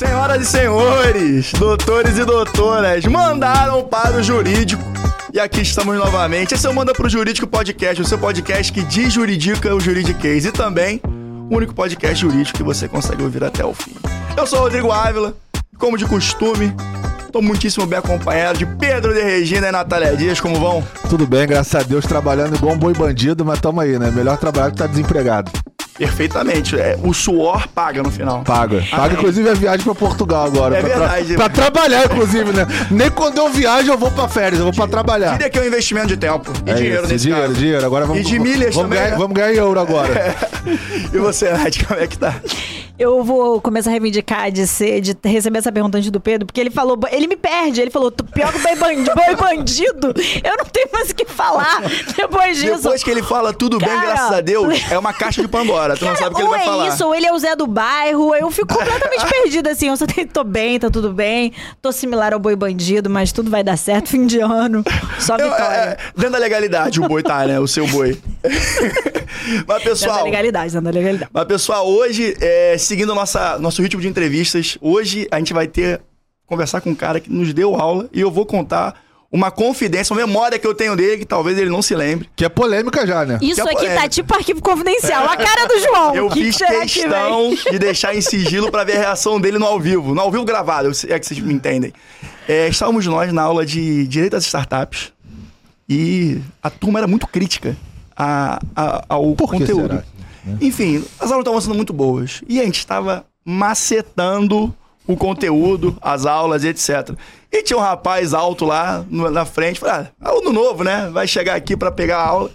Senhoras e senhores, doutores e doutoras, mandaram para o jurídico. E aqui estamos novamente. Esse é o Manda pro Jurídico Podcast, o seu podcast que desjuridica o juridiquês e também o único podcast jurídico que você consegue ouvir até o fim. Eu sou o Rodrigo Ávila, como de costume, Tô muitíssimo bem acompanhado de Pedro de Regina e Natália Dias, como vão? Tudo bem, graças a Deus, trabalhando igual um boi bandido, mas tamo aí, né? Melhor trabalhar que tá desempregado. Perfeitamente. É, o suor paga no final. Paga. Paga, Amém. inclusive, a viagem pra Portugal agora. É pra, verdade. Pra, pra trabalhar, inclusive, né? Nem quando eu viajo eu vou pra férias, eu vou pra trabalhar. Diria que é um investimento de tempo. E É dinheiro isso, nesse dinheiro, caso. dinheiro. Agora vamos, E de milhas vamos também, Ganhar, né? Vamos ganhar em euro agora. E você, Nath, como é que tá? Eu vou começar a reivindicar de ser, de receber essa pergunta antes do Pedro, porque ele falou, ele me perde, ele falou, tu pior que boi bandido, boi bandido. Eu não tenho mais o que falar depois disso. Depois que ele fala tudo bem, Cara, graças a Deus, é uma caixa de Pandora. Tu não Cara, sabe o que ele vai é falar. isso, ou ele é o Zé do bairro, eu fico completamente perdida, assim, eu só tenho, tô bem, tá tudo bem, tô similar ao boi bandido, mas tudo vai dar certo, fim de ano, só Eu- vitória. é, dentro da legalidade, o boi tá, né? O seu boi. Mas, Dentro pessoal. da legalidade, dentro da legalidade. Mas, pessoal, hoje, é, seguindo nossa, nosso ritmo de entrevistas, hoje a gente vai ter conversar com um cara que nos deu aula e eu vou contar uma confidência, uma memória que eu tenho dele, que talvez ele não se lembre. Que é polêmica já, né? Isso que é aqui polêmica. tá tipo arquivo confidencial, a cara do João. Eu que fiz que será que questão de deixar em sigilo pra ver a reação dele no ao vivo. No ao vivo gravado, é que vocês me entendem. É, estávamos nós na aula de Direito às Startups e a turma era muito crítica a- a- ao Por que conteúdo. será? Enfim, as aulas estavam sendo muito boas. E a gente estava macetando o conteúdo, as aulas etc. E tinha um rapaz alto lá na frente, falei, ah, aluno novo, né? Vai chegar aqui pra pegar a aula.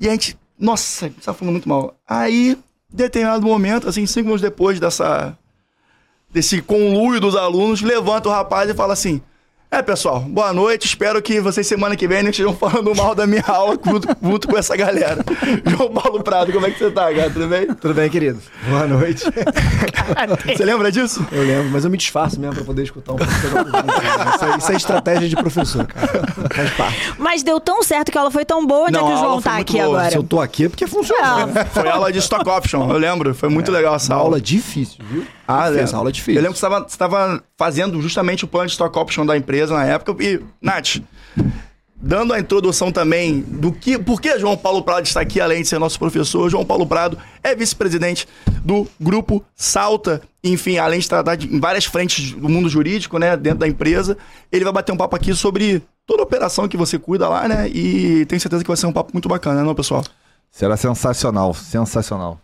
E a gente, nossa, a gente tava falando muito mal. Aí, determinado momento, assim, cinco minutos depois dessa, desse conluio dos alunos, levanta o rapaz e fala assim: É, pessoal, boa noite. Espero que vocês semana que vem não estejam falando mal da minha aula junto, junto com essa galera. João Paulo Prado, como é que você tá, cara? Tudo bem? Tudo bem, querido? Boa noite. Você lembra disso? Eu lembro, mas eu me disfarço mesmo pra poder escutar um pouco. né? Isso, é, isso é estratégia de professor, cara. Faz parte. Mas deu tão certo que ela foi tão boa, onde Não, é que a o aula João tá muito aqui boa. agora? Se eu tô aqui é porque funciona. É. Foi aula de stock option, eu lembro. Foi muito legal essa Uma aula. aula difícil, viu? Ah, Fez lembro. aula difícil. Eu lembro que você estava fazendo justamente o plano de stock option da empresa na época. E, Nath, dando a introdução também do que. Por que João Paulo Prado está aqui, além de ser nosso professor? João Paulo Prado é vice-presidente do grupo Salta. Enfim, além de tratar de, em várias frentes do mundo jurídico, né, dentro da empresa, ele vai bater um papo aqui sobre toda a operação que você cuida lá, né? E tenho certeza que vai ser um papo muito bacana, não, pessoal? Será sensacional, sensacional.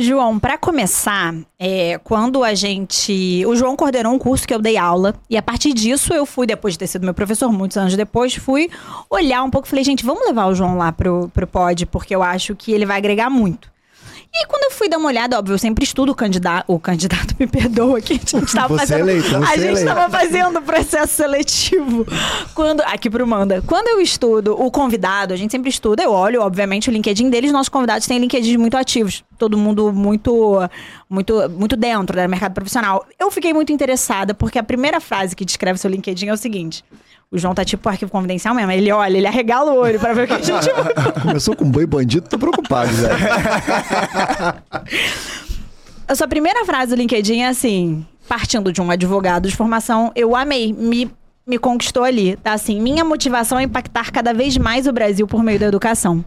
João, pra começar, é, quando a gente. O João coordenou um curso que eu dei aula, e a partir disso eu fui, depois de ter sido meu professor, muitos anos depois, fui olhar um pouco e falei, gente, vamos levar o João lá pro, pro pod, porque eu acho que ele vai agregar muito. E aí, quando eu fui dar uma olhada, óbvio, eu sempre estudo o candidato. O candidato me perdoa que a gente tava Você fazendo. é eleito, a é gente eleito. tava fazendo processo seletivo. Quando, aqui pro Manda. Quando eu estudo o convidado, a gente sempre estuda, eu olho, obviamente, o LinkedIn deles. Nossos convidados têm LinkedIn muito ativos. Todo mundo muito, muito, muito dentro do mercado profissional. Eu fiquei muito interessada, porque a primeira frase que descreve seu LinkedIn é o seguinte. O João tá tipo arquivo confidencial mesmo. Ele olha, ele arregala o olho pra ver o que a gente Começou com boi bandido, tô preocupado, Zé. A sua primeira frase do LinkedIn é assim: partindo de um advogado de formação, eu amei, me, me conquistou ali. Tá assim: minha motivação é impactar cada vez mais o Brasil por meio da educação.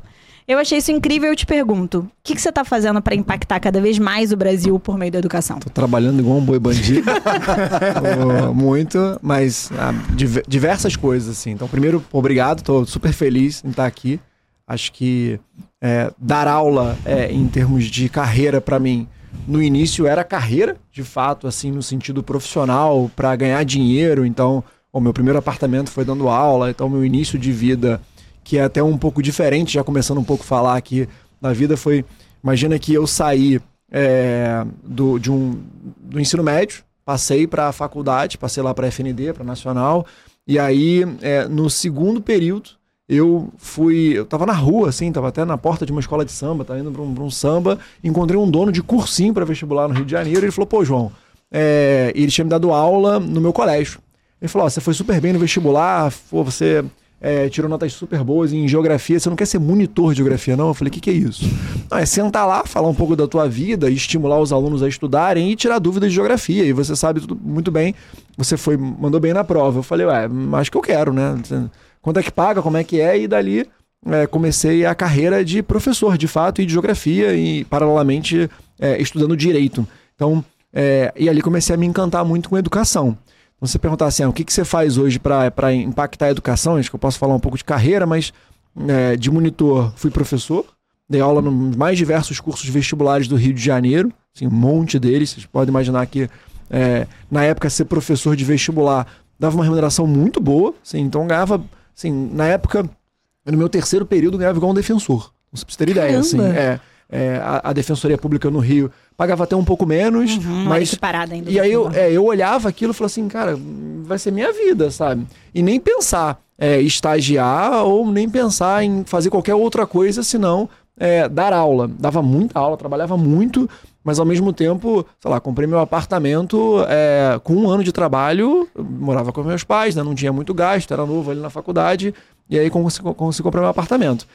Eu achei isso incrível e eu te pergunto: o que, que você tá fazendo para impactar cada vez mais o Brasil por meio da educação? Tô trabalhando igual um boi bandido. Muito, mas ah, diver- diversas coisas, assim. Então, primeiro, obrigado, tô super feliz em estar aqui. Acho que é, dar aula é, em termos de carreira, para mim, no início era carreira, de fato, assim, no sentido profissional, para ganhar dinheiro. Então, o meu primeiro apartamento foi dando aula, então, meu início de vida, que é até um pouco diferente, já começando um pouco a falar aqui na vida, foi. Imagina que eu saí é, do, de um, do ensino médio, passei para a faculdade, passei lá para a FND, para Nacional, e aí é, no segundo período eu fui, eu tava na rua, assim, tava até na porta de uma escola de samba, tava indo para um, um samba, encontrei um dono de cursinho para vestibular no Rio de Janeiro, e ele falou, pô, João, é, ele tinha me dado aula no meu colégio. Ele falou, ó, você foi super bem no vestibular, pô, você é, tirou notas super boas em geografia, você não quer ser monitor de geografia, não? Eu falei, o que, que é isso? Não, é sentar lá, falar um pouco da tua vida, estimular os alunos a estudarem e tirar dúvidas de geografia. E você sabe tudo muito bem, você foi, mandou bem na prova. Eu falei, ué, acho que eu quero, né? Quanto é que paga, como é que é? E dali é, comecei a carreira de professor, de fato, e de geografia, e paralelamente é, estudando direito. Então, é, e ali comecei a me encantar muito com educação. Então, você perguntar assim, ah, o que, que você faz hoje para impactar a educação? Acho que eu posso falar um pouco de carreira, mas é, de monitor fui professor, dei aula nos mais diversos cursos vestibulares do Rio de Janeiro, assim, um monte deles. Vocês podem imaginar que é, na época ser professor de vestibular dava uma remuneração muito boa, assim, então ganhava, assim, na época no meu terceiro período ganhava igual um defensor. Pra você ter ideia, assim. É, é, a, a, Defensoria Pública no Rio pagava até um pouco menos, uhum, mas... Ainda e aí eu, é, eu olhava aquilo e falava assim, cara, vai ser minha vida, sabe? E nem pensar é, estagiar ou nem pensar em fazer qualquer outra coisa, senão é, dar aula. Dava muita aula, trabalhava muito, mas ao mesmo tempo, sei lá, comprei meu apartamento é, com um ano de trabalho, morava com meus pais, né, não tinha muito gasto, era novo ali na faculdade, e aí consegui, consegui comprar meu apartamento.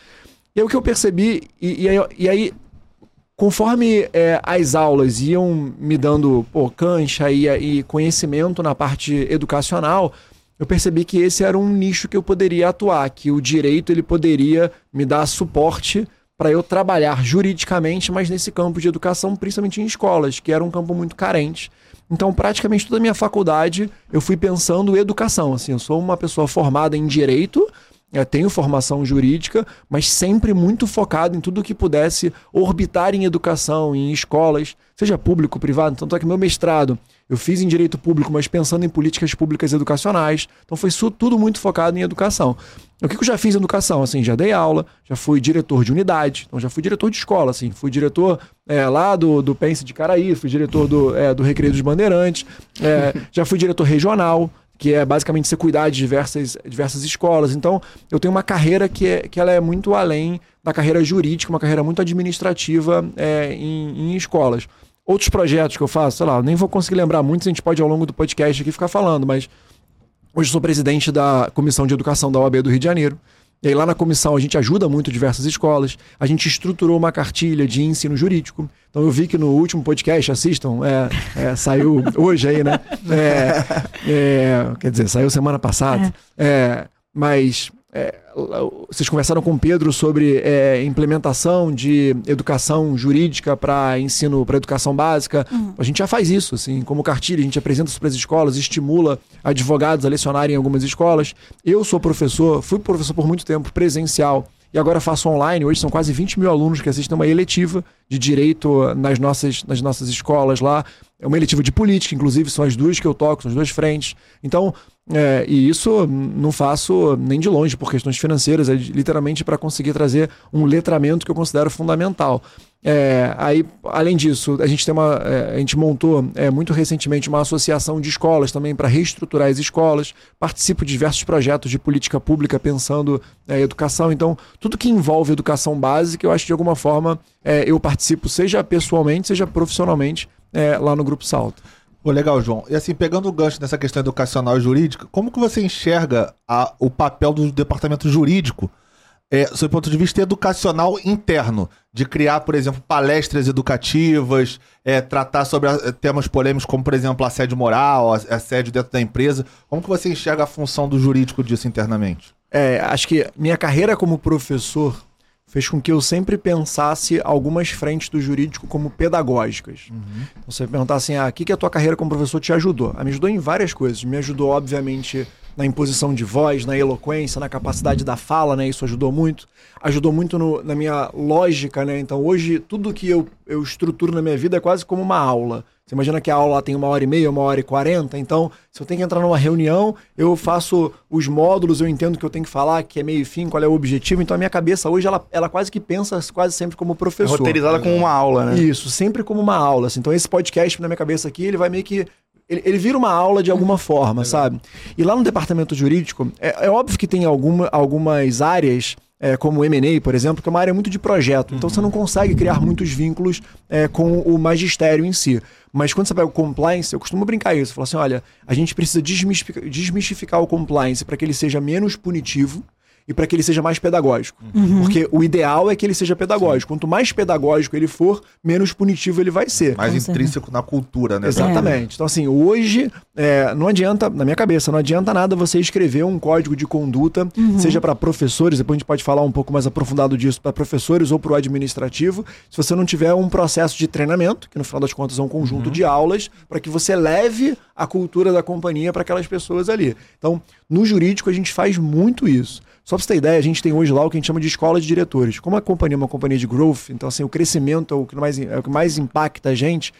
E aí o que eu percebi, e, e, aí, e aí, conforme é, as aulas iam me dando pô, cancha e, e conhecimento na parte educacional, eu percebi que esse era um nicho que eu poderia atuar, que o direito ele poderia me dar suporte para eu trabalhar juridicamente, mas nesse campo de educação, principalmente em escolas, que era um campo muito carente. Então, praticamente toda a minha faculdade eu fui pensando educação. Assim, eu sou uma pessoa formada em direito, eu tenho formação jurídica, mas sempre muito focado em tudo que pudesse orbitar em educação, em escolas, seja público, privado. Tanto é que meu mestrado eu fiz em direito público, mas pensando em políticas públicas educacionais. Então foi tudo muito focado em educação. O que eu já fiz em educação? Assim, já dei aula, já fui diretor de unidade, então já fui diretor de escola, assim, fui diretor é, lá do, do Pense de Caraí, fui diretor do, é, do Recreio dos Bandeirantes, é, já fui diretor regional, que é basicamente você cuidar de diversas, diversas escolas. Então, eu tenho uma carreira que, é, que ela é muito além da carreira jurídica, uma carreira muito administrativa é, em, em escolas. Outros projetos que eu faço, sei lá, nem vou conseguir lembrar muitos, a gente pode ao longo do podcast aqui ficar falando, mas hoje sou presidente da Comissão de Educação da OAB do Rio de Janeiro. E aí lá na comissão a gente ajuda muito diversas escolas, a gente estruturou uma cartilha de ensino jurídico. Então eu vi que no último podcast, assistam, é, é, saiu hoje aí, né? É, é quer dizer, saiu semana passada. É. mas é, vocês conversaram com o Pedro sobre é, implementação de educação jurídica para ensino, para educação básica. Uhum. A gente já faz isso, assim, como cartilha, a gente apresenta isso para as escolas, estimula advogados a lecionarem em algumas escolas. Eu sou professor, fui professor por muito tempo presencial e agora faço online. Hoje são quase 20 mil alunos que assistem uma eletiva de direito nas nossas, nas nossas escolas lá. É uma eletiva de política, inclusive, são as duas que eu toco, são as duas frentes. Então, é, e isso não faço nem de longe por questões financeiras, é literalmente para conseguir trazer um letramento que eu considero fundamental. É, aí, além disso, a gente tem uma, é, a gente montou é, muito recentemente uma associação de escolas também para reestruturar as escolas. Participo de diversos projetos de política pública pensando é, educação. Então, tudo que envolve educação básica, eu acho que de alguma forma é, eu participo, seja pessoalmente, seja profissionalmente, lá no Grupo Salto. Pô, legal, João. E assim, pegando o gancho nessa questão educacional e jurídica, como que você enxerga a, o papel do departamento jurídico, é, sob ponto de vista educacional interno? De criar, por exemplo, palestras educativas, é, tratar sobre a, temas polêmicos como, por exemplo, assédio moral, assédio dentro da empresa. Como que você enxerga a função do jurídico disso internamente? É, acho que minha carreira como professor fez com que eu sempre pensasse algumas frentes do jurídico como pedagógicas. Uhum. Então, você perguntar assim, ah, o que, que a tua carreira como professor te ajudou? Ah, me ajudou em várias coisas. Me ajudou, obviamente, na imposição de voz, na eloquência, na capacidade da fala, né? Isso ajudou muito. Ajudou muito no, na minha lógica, né? Então, hoje, tudo que eu, eu estruturo na minha vida é quase como uma aula. Você imagina que a aula tem uma hora e meia, uma hora e quarenta, então se eu tenho que entrar numa reunião, eu faço os módulos, eu entendo que eu tenho que falar, que é meio e fim, qual é o objetivo, então a minha cabeça hoje, ela, ela quase que pensa quase sempre como professor. É roteirizada como uma aula, né? Isso, sempre como uma aula. Assim. Então esse podcast na minha cabeça aqui, ele vai meio que ele, ele, vira uma aula de alguma forma, sabe? E lá no departamento jurídico, é, é óbvio que tem alguma, algumas áreas é, como o M&A, por exemplo, que é uma área muito de projeto. Então você não consegue criar muitos vínculos é, com o magistério em si. Mas quando você pega o compliance, eu costumo brincar isso. Falo assim, olha, a gente precisa desmistificar, desmistificar o compliance para que ele seja menos punitivo e para que ele seja mais pedagógico. Uhum. Porque o ideal é que ele seja pedagógico. Quanto mais pedagógico ele for, menos punitivo ele vai ser. Mais intrínseco na cultura, né? Exatamente. Então, assim, hoje é, não adianta, na minha cabeça, não adianta nada você escrever um código de conduta, seja para professores, depois a gente pode falar um pouco mais aprofundado disso, para professores ou para o administrativo, se você não tiver um processo de treinamento, que no final das contas é um conjunto de aulas, para que você leve a cultura da companhia para aquelas pessoas ali. Então, no jurídico, a gente faz muito isso. Só pra você ter ideia, a gente tem hoje lá o que a gente chama de escola de diretores. Como a companhia é uma companhia de growth, então assim, o crescimento é o que mais, é o que mais impacta a gente,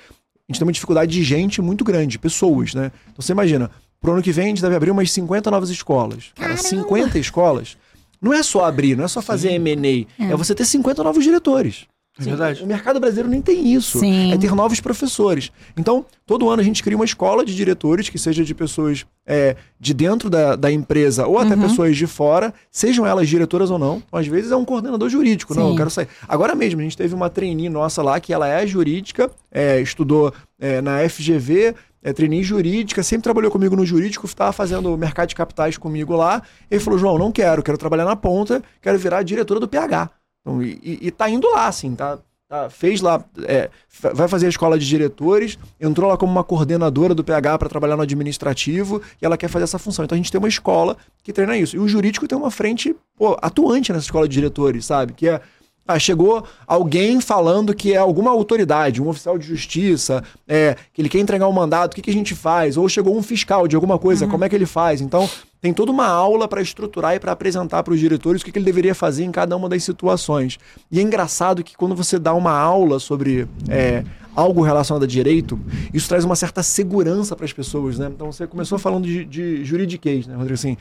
a gente tem uma dificuldade de gente muito grande, de pessoas, né? Então você imagina, pro ano que vem a gente deve abrir umas 50 novas escolas. Cara, 50 escolas. Não é só abrir, não é só fazer M&A, é. você ter 50 novos diretores. É verdade. O mercado brasileiro nem tem isso. Sim. É ter novos professores. Então, todo ano a gente cria uma escola de diretores, que seja de pessoas é, de dentro da, da empresa ou até Uhum. pessoas de fora, sejam elas diretoras ou não. Então, às vezes é um coordenador jurídico. Não, Sim. eu quero sair. Agora mesmo, a gente teve uma trainee nossa lá, que ela é jurídica, é, estudou é, na FGV, é trainee jurídica, sempre trabalhou comigo no jurídico, estava fazendo mercado de capitais comigo lá. Ele falou, João, não quero, quero trabalhar na ponta, quero virar diretora do PH. Então, e, e- tá indo lá, assim, tá? tá- fez lá, é, vai fazer a escola de diretores, entrou lá como uma coordenadora do PH para trabalhar no administrativo e ela quer fazer essa função. Então a gente tem uma escola que treina isso. E o jurídico tem uma frente pô, atuante nessa escola de diretores, sabe? Que é ah, chegou alguém falando que é alguma autoridade, um oficial de justiça, é, que ele quer entregar um mandato, o que, que a gente faz? Ou chegou um fiscal de alguma coisa, como é que ele faz? Então, tem toda uma aula para estruturar e para apresentar para os diretores o que, que ele deveria fazer em cada uma das situações. E é engraçado que quando você dá uma aula sobre é, algo relacionado a direito, isso traz uma certa segurança para as pessoas, né? Então, você começou falando de, de juridiquês, né, Rodrigo? Assim,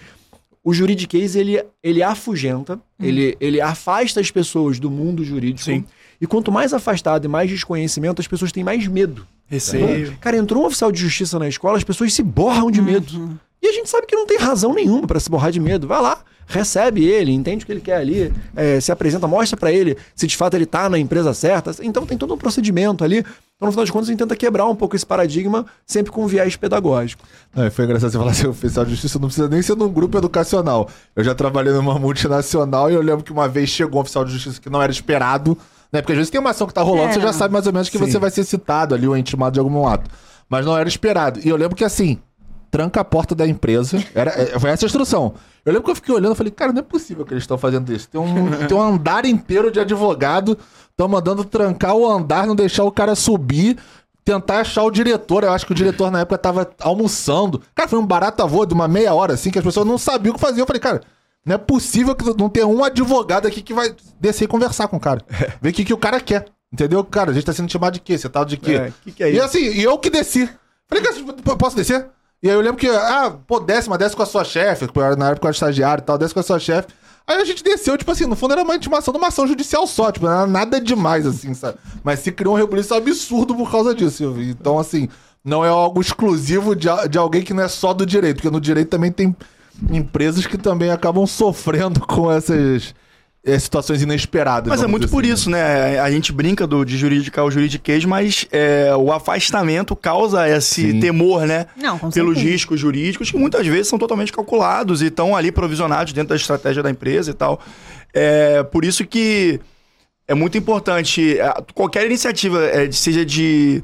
o juridiquês, ele, ele afugenta, ele, ele afasta as pessoas do mundo jurídico. Sim. E quanto mais afastado e mais desconhecimento, as pessoas têm mais medo. Receio. Então, cara, entrou um oficial de justiça na escola, as pessoas se borram de medo. E a gente sabe que não tem razão nenhuma para se borrar de medo. Vai lá, recebe ele, entende o que ele quer ali, é, se apresenta, mostra para ele se de fato ele tá na empresa certa. Então tem todo um procedimento ali. Então, no final de contas, a gente tenta quebrar um pouco esse paradigma, sempre com viés pedagógico. Não, foi engraçado você falar assim, oficial de justiça não precisa nem ser num grupo educacional. Eu já trabalhei numa multinacional e eu lembro que uma vez chegou um oficial de justiça que não era esperado, né? Porque às vezes tem uma ação que tá rolando, É. você já sabe mais ou menos que Sim. você vai ser citado ali ou intimado de algum ato. Mas não era esperado. E eu lembro que assim, tranca a porta da empresa. Era, é, foi essa a instrução. Eu lembro que eu fiquei olhando e falei, cara, não é possível que eles estão fazendo isso. Tem um, tem um andar inteiro de advogado, estão mandando trancar o andar, não deixar o cara subir, tentar achar o diretor. Eu acho que o diretor na época tava almoçando. Cara, foi um barato avô de uma meia hora, assim, que as pessoas não sabiam o que fazer. Eu falei, cara, não é possível que não tenha um advogado aqui que vai descer e conversar com o cara. Ver o que, que o cara quer. Entendeu? Cara, a gente tá sendo chamado de quê? Você tá de quê? É, que que é e assim, e eu que desci. Falei, cara, posso descer? E aí eu lembro que, ah, pô, desce, mas desce com a sua chefe, era- na época eu era estagiário e tal, desce com a sua chefe. Aí a gente desceu, tipo assim, no fundo era uma intimação de uma ação judicial só, tipo, não era nada demais, assim, sabe? Mas se criou um rebuliço absurdo por causa disso. vi. Então, assim, não é algo exclusivo de, de alguém que não é só do direito, porque no direito também tem empresas que também acabam sofrendo com essas eh, situações inesperadas. Mas é muito por assim, isso, né? A gente brinca do, de jurídica ao juridiquês, mas é, o afastamento causa esse Sim. temor, né? Não, com Pelos certeza. riscos jurídicos que muitas vezes são totalmente calculados e estão ali provisionados dentro da estratégia da empresa e tal. É por isso que é muito importante é, qualquer iniciativa, é, seja de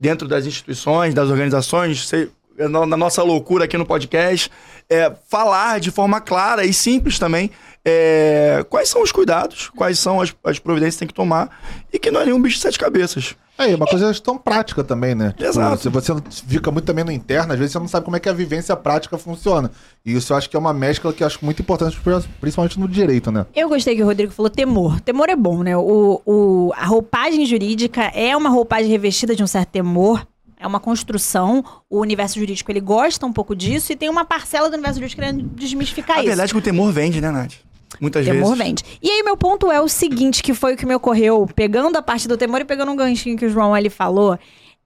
dentro das instituições, das organizações, se- na na nossa loucura aqui no podcast, é, falar de forma clara e simples também é, quais são os cuidados, quais são as, as providências que tem que tomar e que não é nenhum bicho de sete cabeças. É, uma coisa tão prática também, né? Tipo, Exato. Se você fica muito também no interno, às vezes você não sabe como é que a vivência prática funciona. E isso eu acho que é uma mescla que eu acho muito importante, principalmente no direito, né? Eu gostei que o Rodrigo falou temor. Temor é bom, né? O, o, a roupagem jurídica é uma roupagem revestida de um certo temor. É uma construção. O universo jurídico, ele gosta um pouco disso. E tem uma parcela do universo jurídico querendo desmistificar A isso. verdade é que o temor vende, né, Nath? Muitas Temor vezes. vende. E aí, meu ponto é o seguinte, que foi o que me ocorreu, pegando a parte do temor e pegando um ganchinho que o João ali falou.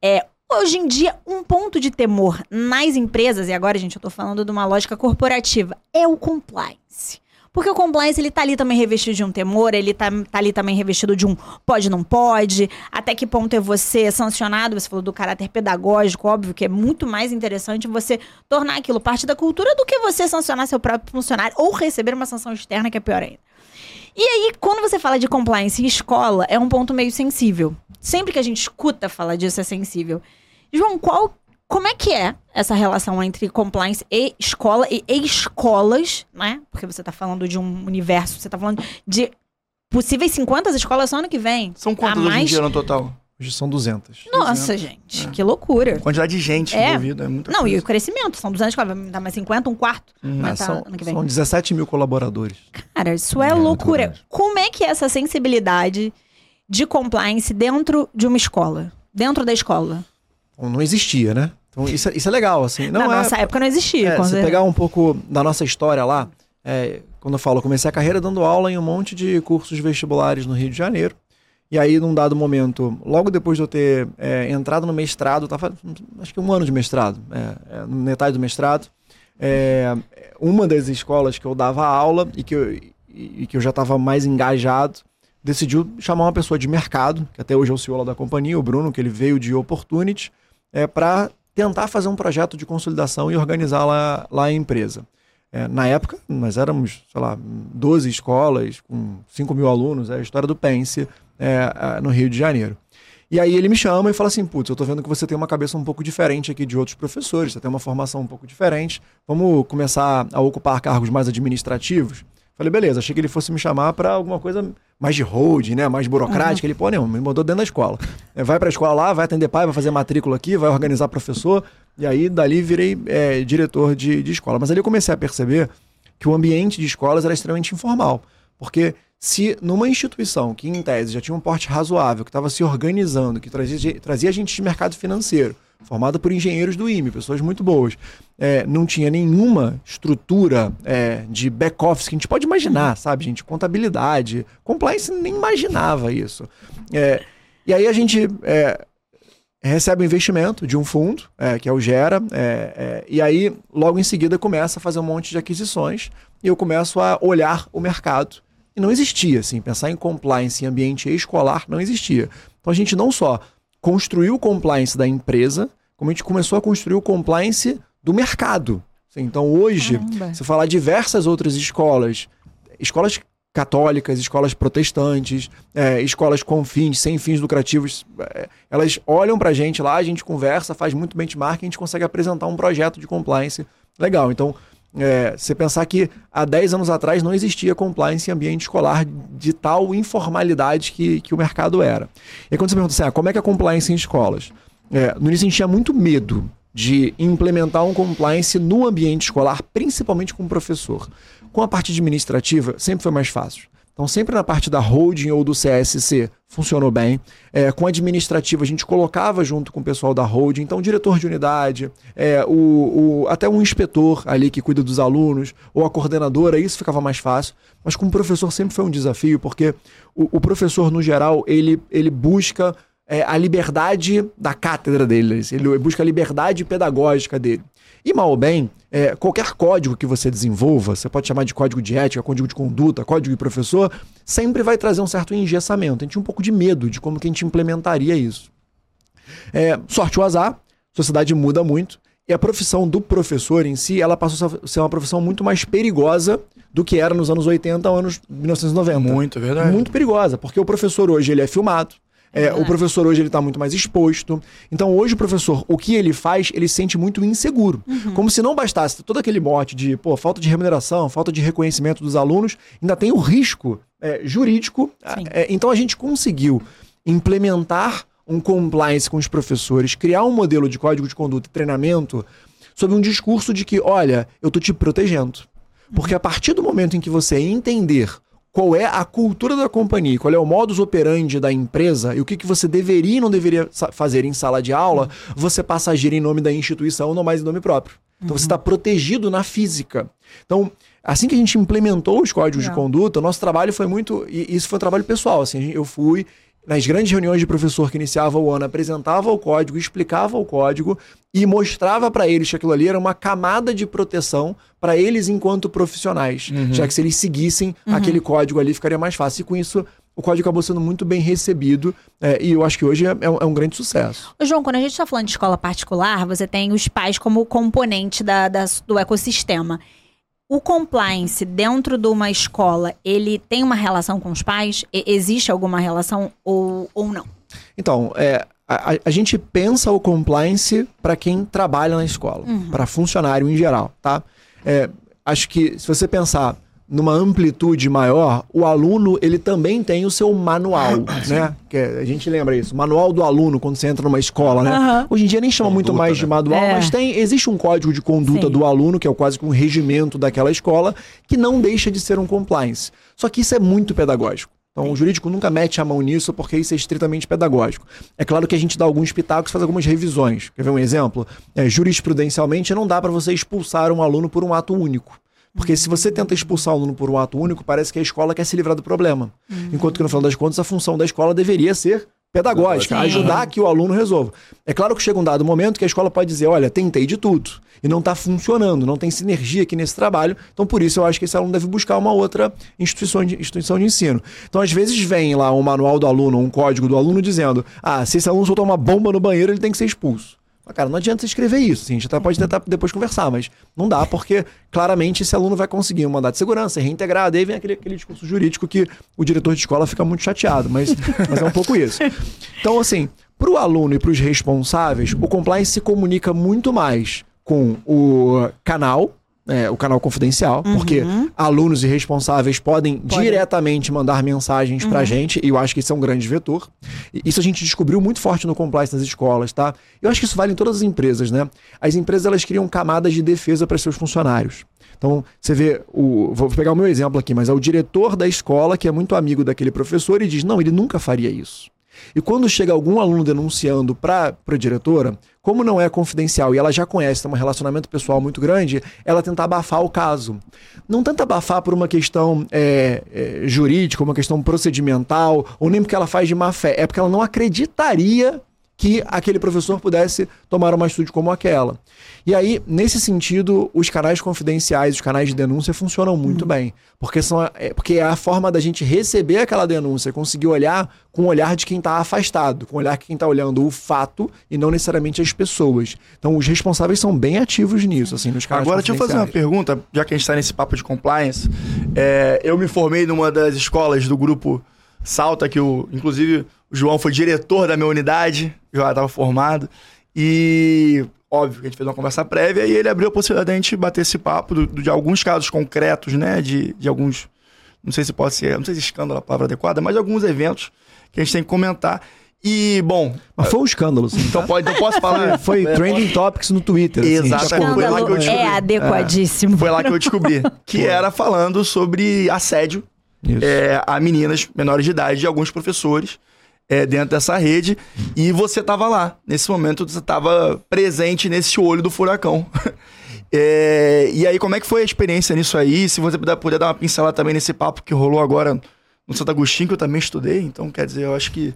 É, hoje em dia, um ponto de temor nas empresas, e agora, gente, eu tô falando de uma lógica corporativa, é o compliance. Porque o compliance, ele tá ali também revestido de um temor, ele tá, tá ali também revestido de um pode, não pode, até que ponto é você sancionado, você falou do caráter pedagógico, óbvio que é muito mais interessante você tornar aquilo parte da cultura do que você sancionar seu próprio funcionário ou receber uma sanção externa, que é pior ainda. E aí, quando você fala de compliance em escola, é um ponto meio sensível. Sempre que a gente escuta falar disso, é sensível. João, qual como é que é essa relação entre compliance e escola e, e escolas, né? Porque você está falando de um universo, você está falando de possíveis 50 escolas só ano que vem. São quantas A hoje em mais- dia no total? Hoje são 200. Nossa, gente, que loucura. Quantidade de gente É. envolvida, é muita Não, e coisa. o crescimento, são 200 escolas, vai dar mais 50, um quarto. Hum. Ah, tá são, são 17 mil colaboradores. Cara, isso é, É, muito loucura. Como é que é essa sensibilidade de compliance dentro de uma escola? Dentro da escola? Não existia, né? Então isso é, isso é legal, assim. Não Na é, nossa época não existia. É, certeza. pegar um pouco da nossa história lá, é, quando eu falo, eu comecei a carreira dando aula em um monte de cursos vestibulares no Rio de Janeiro. E aí, num dado momento, logo depois de eu ter é, entrado no mestrado, tava, acho que um ano de mestrado, é, é, metade do mestrado, é, uma das escolas que eu dava aula e que eu, e, que eu já estava mais engajado, decidiu chamar uma pessoa de mercado, que até hoje é o CEO lá da companhia, o Bruno, que ele veio de Opportunity, é, para tentar fazer um projeto de consolidação e organizar lá, lá a empresa. É, na época, nós éramos, sei lá, 12 escolas com 5 mil alunos, é a história do Pense é, é, no Rio de Janeiro. E aí ele me chama e fala assim, putz, eu tô vendo que você tem uma cabeça um pouco diferente aqui de outros professores, você tem uma formação um pouco diferente, vamos começar a ocupar cargos mais administrativos? Falei, beleza, achei que ele fosse me chamar para alguma coisa mais de holding, né, mais burocrática. Ele, pô, não, me mandou dentro da escola. É, vai pra escola lá, vai atender pai, vai fazer matrícula aqui, vai organizar professor, e aí dali virei é, diretor de, de escola. Mas ali eu comecei a perceber que o ambiente de escolas era extremamente informal. Porque se numa instituição que, em tese, já tinha um porte razoável, que estava se organizando, que trazia, trazia gente de mercado financeiro, formada por engenheiros do IME, pessoas muito boas, é, não tinha nenhuma estrutura é, de back-office que a gente pode imaginar, sabe, gente? Contabilidade, compliance nem imaginava isso. É, e aí a gente é, recebe o investimento de um fundo, é, que é o Gera, é, e aí logo em seguida começa a fazer um monte de aquisições e eu começo a olhar o mercado. E não existia, assim, pensar em compliance em ambiente escolar não existia. Então a gente não só construiu o compliance da empresa, como a gente começou a construir o compliance do mercado. Assim, Então hoje, Caramba. se falar diversas outras escolas, escolas católicas, escolas protestantes, é, escolas com fins, sem fins lucrativos, é, elas olham pra gente lá, a gente conversa, faz muito benchmark, a gente consegue apresentar um projeto de compliance legal. Então, é, você pensar que há 10 anos atrás não existia compliance em ambiente escolar de tal informalidade que, que o mercado era. E quando você pergunta assim, ah, como é que é compliance em escolas? É, no início a gente tinha muito medo de implementar um compliance no ambiente escolar, principalmente com o professor. Com a parte administrativa, sempre foi mais fácil. Então, sempre na parte da holding ou do CSC funcionou bem. É, com a administrativa, a gente colocava junto com o pessoal da holding, então, diretor de unidade, é, o, o- até um inspetor ali que cuida dos alunos, ou a coordenadora, isso ficava mais fácil. Mas com o professor sempre foi um desafio, porque o, o professor, no geral, ele, ele busca é, a liberdade da cátedra dele, ele busca a liberdade pedagógica dele. E mal ou bem, é, qualquer código que você desenvolva, você pode chamar de código de ética, código de conduta, código de professor, sempre vai trazer um certo engessamento. A gente tinha um pouco de medo de como que a gente implementaria isso. É, sorte ou azar, a sociedade muda muito, e a profissão do professor em si, ela passou a ser uma profissão muito mais perigosa do que era nos anos 80 ou anos 1990 Muito, é verdade. muito perigosa, porque o professor hoje ele é filmado. É, o professor hoje ele está muito mais exposto. Então hoje o professor, o que ele faz, ele se sente muito inseguro. Como se não bastasse todo aquele mote de pô, falta de remuneração, falta de reconhecimento dos alunos, ainda tem o risco é, jurídico. Sim. É, então a gente conseguiu implementar um compliance com os professores, criar um modelo de código de conduta e treinamento sob um discurso de que, olha, eu tô te protegendo. Porque a partir do momento em que você entender qual é a cultura da companhia, qual é o modus operandi da empresa e o que, que você deveria e não deveria fazer em sala de aula, você passa a agir em nome da instituição, não mais em nome próprio. Então você está protegido na física. Então, assim que a gente implementou os códigos de Legal. conduta, o nosso trabalho foi muito. E isso foi um trabalho pessoal. Assim, eu fui nas grandes reuniões de professor que iniciava o ano, apresentava o código, explicava o código e mostrava para eles que aquilo ali era uma camada de proteção para eles enquanto profissionais, já que se eles seguissem aquele código ali ficaria mais fácil. E com isso o código acabou sendo muito bem recebido é, e eu acho que hoje é, é um, é um grande sucesso. João, quando a gente está falando de escola particular, você tem os pais como componente da, da- do ecossistema. O compliance dentro de uma escola, ele tem uma relação com os pais? E- existe alguma relação ou, ou não? Então, é, a, a- gente pensa o compliance para quem trabalha na escola, para funcionário em geral, tá? É, acho que se você pensar numa amplitude maior, o aluno ele também tem o seu manual, né? Que é- a gente lembra isso, manual do aluno quando você entra numa escola, né? Aham. Hoje em dia nem chama muito Conduta, mais né? de manual, É. mas tem existe um código de conduta Sim. do aluno que é quase que um regimento daquela escola que não deixa de ser um compliance. Só que isso é muito pedagógico. Então, o jurídico nunca mete a mão nisso porque isso é estritamente pedagógico. É claro que a gente dá alguns pitacos, faz algumas revisões. Quer ver um exemplo? É, jurisprudencialmente, não dá para você expulsar um aluno por um ato único. Porque se você tenta expulsar um aluno por um ato único, parece que a escola quer se livrar do problema. Enquanto que, no final das contas, a função da escola deveria ser pedagógica, Sim. ajudar que o aluno resolva. É claro que chega um dado momento que a escola pode dizer, olha, tentei de tudo e não está funcionando, não tem sinergia aqui nesse trabalho, então por isso eu acho que esse aluno deve buscar uma outra instituição de, instituição de ensino. Então às vezes vem lá um manual do aluno, um código do aluno dizendo, ah, se esse aluno soltar uma bomba no banheiro, ele tem que ser expulso. Cara, não adianta você escrever isso. Assim, a gente até pode tentar depois conversar, mas não dá, porque claramente esse aluno vai conseguir um mandato de segurança, reintegrar, daí vem aquele, aquele discurso jurídico que o diretor de escola fica muito chateado, mas, mas é um pouco isso. Então, assim, para o aluno e para os responsáveis, o compliance se comunica muito mais com o canal, é, o canal confidencial, porque alunos e responsáveis podem, Podem. diretamente mandar mensagens pra gente, e eu acho que isso é um grande vetor. E Isso a gente descobriu muito forte no compliance nas escolas, tá? Eu acho que isso vale em todas as empresas, né? As empresas elas criam camadas de defesa para seus funcionários. Então, você vê, o, vou pegar o meu exemplo aqui, mas é o diretor da escola que é muito amigo daquele professor e diz: não, ele nunca faria isso. E quando chega algum aluno denunciando para a diretora, como não é confidencial e ela já conhece, tem um relacionamento pessoal muito grande, ela tenta abafar o caso. Não tenta abafar por uma questão é, é, jurídica, uma questão procedimental, ou nem porque ela faz de má fé, é porque ela não acreditaria que aquele professor pudesse tomar uma atitude como aquela. E aí, nesse sentido, os canais confidenciais, os canais de denúncia funcionam muito bem, porque são a- é, porque é a forma da gente receber aquela denúncia, conseguir olhar com o olhar de quem está afastado, com o olhar de quem está olhando o fato e não necessariamente as pessoas. Então, os responsáveis são bem ativos nisso, assim, nos canais Agora, deixa eu fazer uma pergunta, já que a gente está nesse papo de compliance. É, eu me formei numa das escolas do grupo Salta, que o, inclusive o João foi diretor da minha unidade, eu já estava formado. E, óbvio, que a gente fez uma conversa prévia e ele abriu a possibilidade de a gente bater esse papo do- do- de alguns casos concretos, né? De, de alguns. Não sei se pode ser, não sei se escândalo é a palavra adequada, mas de alguns eventos que a gente tem que comentar. E, bom, Mas foi um escândalo, assim, então tá? pode, não posso falar. Foi É, trending topics no Twitter. assim, Exato. acordo- Foi lá que eu descobri. é adequadíssimo. Foi lá que eu descobri. que era falando sobre assédio é, a meninas menores de idade de alguns professores é, dentro dessa rede. E você tava lá. Nesse momento, você tava presente nesse olho do furacão. É, e aí, como é que foi a experiência nisso aí? Se você puder, puder dar uma pincelada também nesse papo que rolou agora no Santo Agostinho, que eu também estudei. Então, quer dizer, eu acho que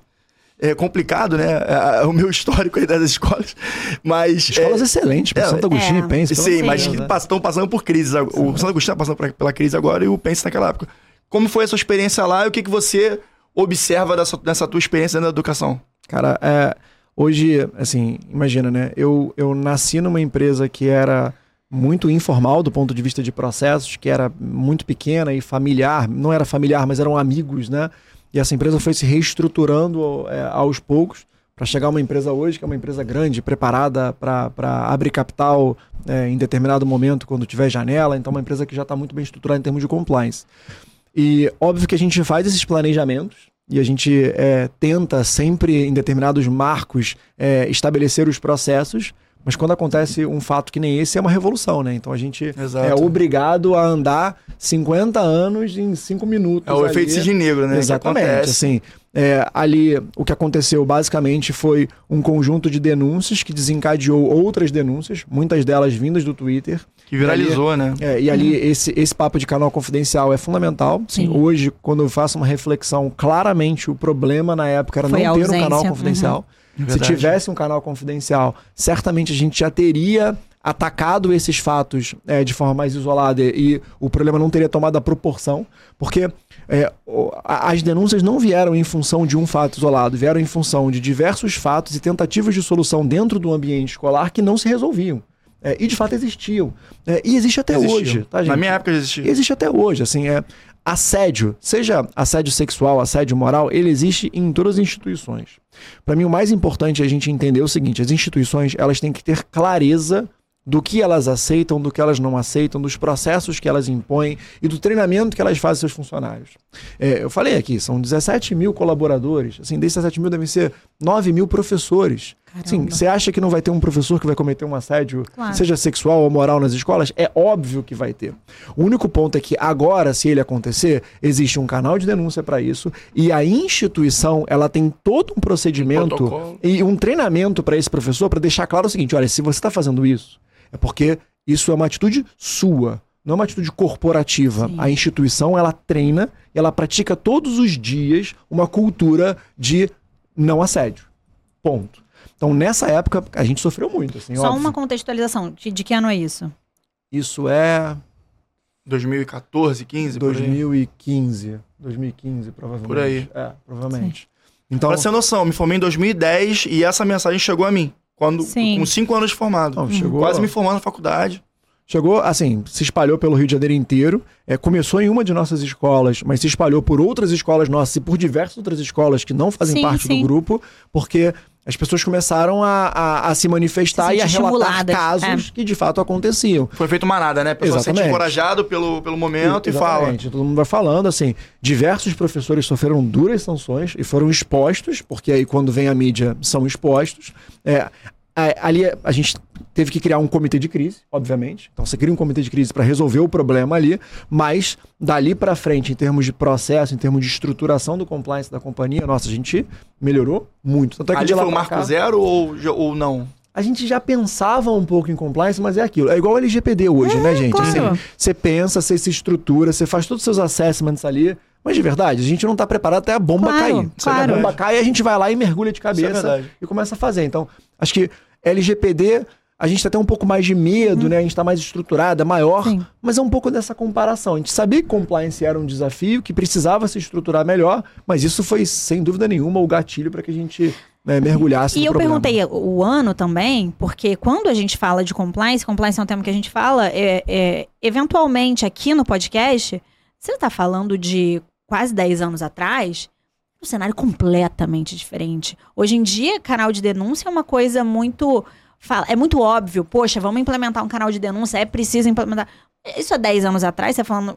é complicado, né? É, o meu histórico aí das escolas. Mas. Escolas é, excelentes, é, Santo Agostinho é. e Pense. Sim, mas Deus, né? estão passando por crises. O Santo Agostinho está passando por- pela crise agora e o Pense naquela época. Como foi a sua experiência lá e o que, que você observa dessa, dessa tua experiência da educação? Cara, é, hoje, assim, imagina, né? Eu, eu nasci numa empresa que era muito informal do ponto de vista de processos, que era muito pequena e familiar. Não era familiar, mas eram amigos, né? E essa empresa foi se reestruturando é, aos poucos para chegar a uma empresa hoje, que é uma empresa grande, preparada para abrir capital é, em determinado momento, quando tiver janela. Então, uma empresa que já está muito bem estruturada em termos de compliance. E óbvio que a gente faz esses planejamentos e a gente é, tenta sempre, em determinados marcos, é, estabelecer os processos, mas quando acontece um fato que nem esse, é uma revolução, né? Então a gente Exato. é obrigado a andar 50 anos em 5 minutos. É o ali. efeito cisne negro, né? Exatamente, assim. É, ali, o que aconteceu basicamente foi um conjunto de denúncias que desencadeou outras denúncias, muitas delas vindas do Twitter. Que viralizou, né? É, e ali, esse, esse papo de canal confidencial é fundamental. Sim, Sim. hoje, quando eu faço uma reflexão, claramente o problema na época era Foi não ter um canal confidencial. Se Verdade. tivesse um canal confidencial, certamente a gente já teria atacado esses fatos é, de forma mais isolada e, e o problema não teria tomado a proporção, porque é, as denúncias não vieram em função de um fato isolado, vieram em função de diversos fatos e tentativas de solução dentro do ambiente escolar que não se resolviam. É, e de fato existiam. É, e existe até hoje, tá? Na minha época existia. Existe até hoje, assim, é assédio, seja assédio sexual, assédio moral, ele existe em todas as instituições. Para mim o mais importante é a gente entender o seguinte, as instituições, elas têm que ter clareza do que elas aceitam, do que elas não aceitam, dos processos que elas impõem e do treinamento que elas fazem seus funcionários. É, eu falei aqui, são 17 mil colaboradores, assim, desses 17 mil devem ser 9 mil professores. Sim, você acha que não vai ter um professor que vai cometer um assédio, Claro. seja sexual ou moral nas escolas? É óbvio que vai ter. O único ponto é que agora, se ele acontecer, existe um canal de denúncia para isso e a instituição ela tem todo um procedimento Protocolo. e um treinamento para esse professor para deixar claro o seguinte: olha, se você está fazendo isso, é porque isso é uma atitude sua. Não é uma atitude corporativa. Sim. A instituição ela treina e ela pratica todos os dias uma cultura de não assédio. Ponto. Então, nessa época, a gente sofreu muito. Assim, Só óbvio. uma contextualização. De, de que ano é isso? Isso é 2014, 15, por aí. 2015. 2015, provavelmente. Por aí. É, provavelmente. Então, Pra ter noção, eu me formei em 2010 e essa mensagem chegou a mim. Quando, Sim. com 5 anos de formado. não, chegou, Quase me formando na faculdade. Chegou, assim, se espalhou pelo Rio de Janeiro inteiro. É, começou em uma de nossas escolas, mas se espalhou por outras escolas nossas e por diversas outras escolas que não fazem Sim, parte sim. do grupo, porque as pessoas começaram a, a, a se manifestar Se e a relatar estimuladas, casos que de fato aconteciam. Foi feito manada, né? O pessoal se sente Exatamente. encorajado pelo, pelo momento e fala. Exatamente, Todo mundo vai falando, assim, diversos professores sofreram duras sanções e foram expostos, porque aí quando vem a mídia são expostos. É, a- ali a gente teve que criar um comitê de crise, obviamente. Então você cria um comitê de crise para resolver o problema ali, mas dali para frente, em termos de processo, em termos de estruturação do compliance da companhia, nossa, a gente melhorou muito. Tanto é que Ali foi o marco cá- zero ou, ou não? a gente já pensava um pouco em compliance, mas é aquilo. É igual o LGPD hoje, né, gente? claro. Assim, Você pensa, você se estrutura, você faz todos os seus assessments ali. Mas de verdade, a gente não tá preparado até a bomba Claro, cair. É a claro. bomba cai, a gente vai lá e mergulha de é cabeça verdade. e começa a fazer. Então, acho que LGPD, a gente tá até um pouco mais de medo, né? A gente tá mais estruturada, maior, Sim. mas é um pouco dessa comparação. A gente sabia que compliance era um desafio, que precisava se estruturar melhor, mas isso foi, sem dúvida nenhuma, o gatilho para que a gente né, mergulhasse E eu problema. perguntei o ano também, porque quando a gente fala de compliance, compliance é um tema que a gente fala, é, é, eventualmente aqui no podcast, você está falando de quase 10 anos atrás, um cenário completamente diferente. Hoje em dia, canal de denúncia é uma coisa muito. Fala- É muito óbvio, poxa, vamos implementar um canal de denúncia, é preciso implementar. Isso há 10 anos atrás, você falando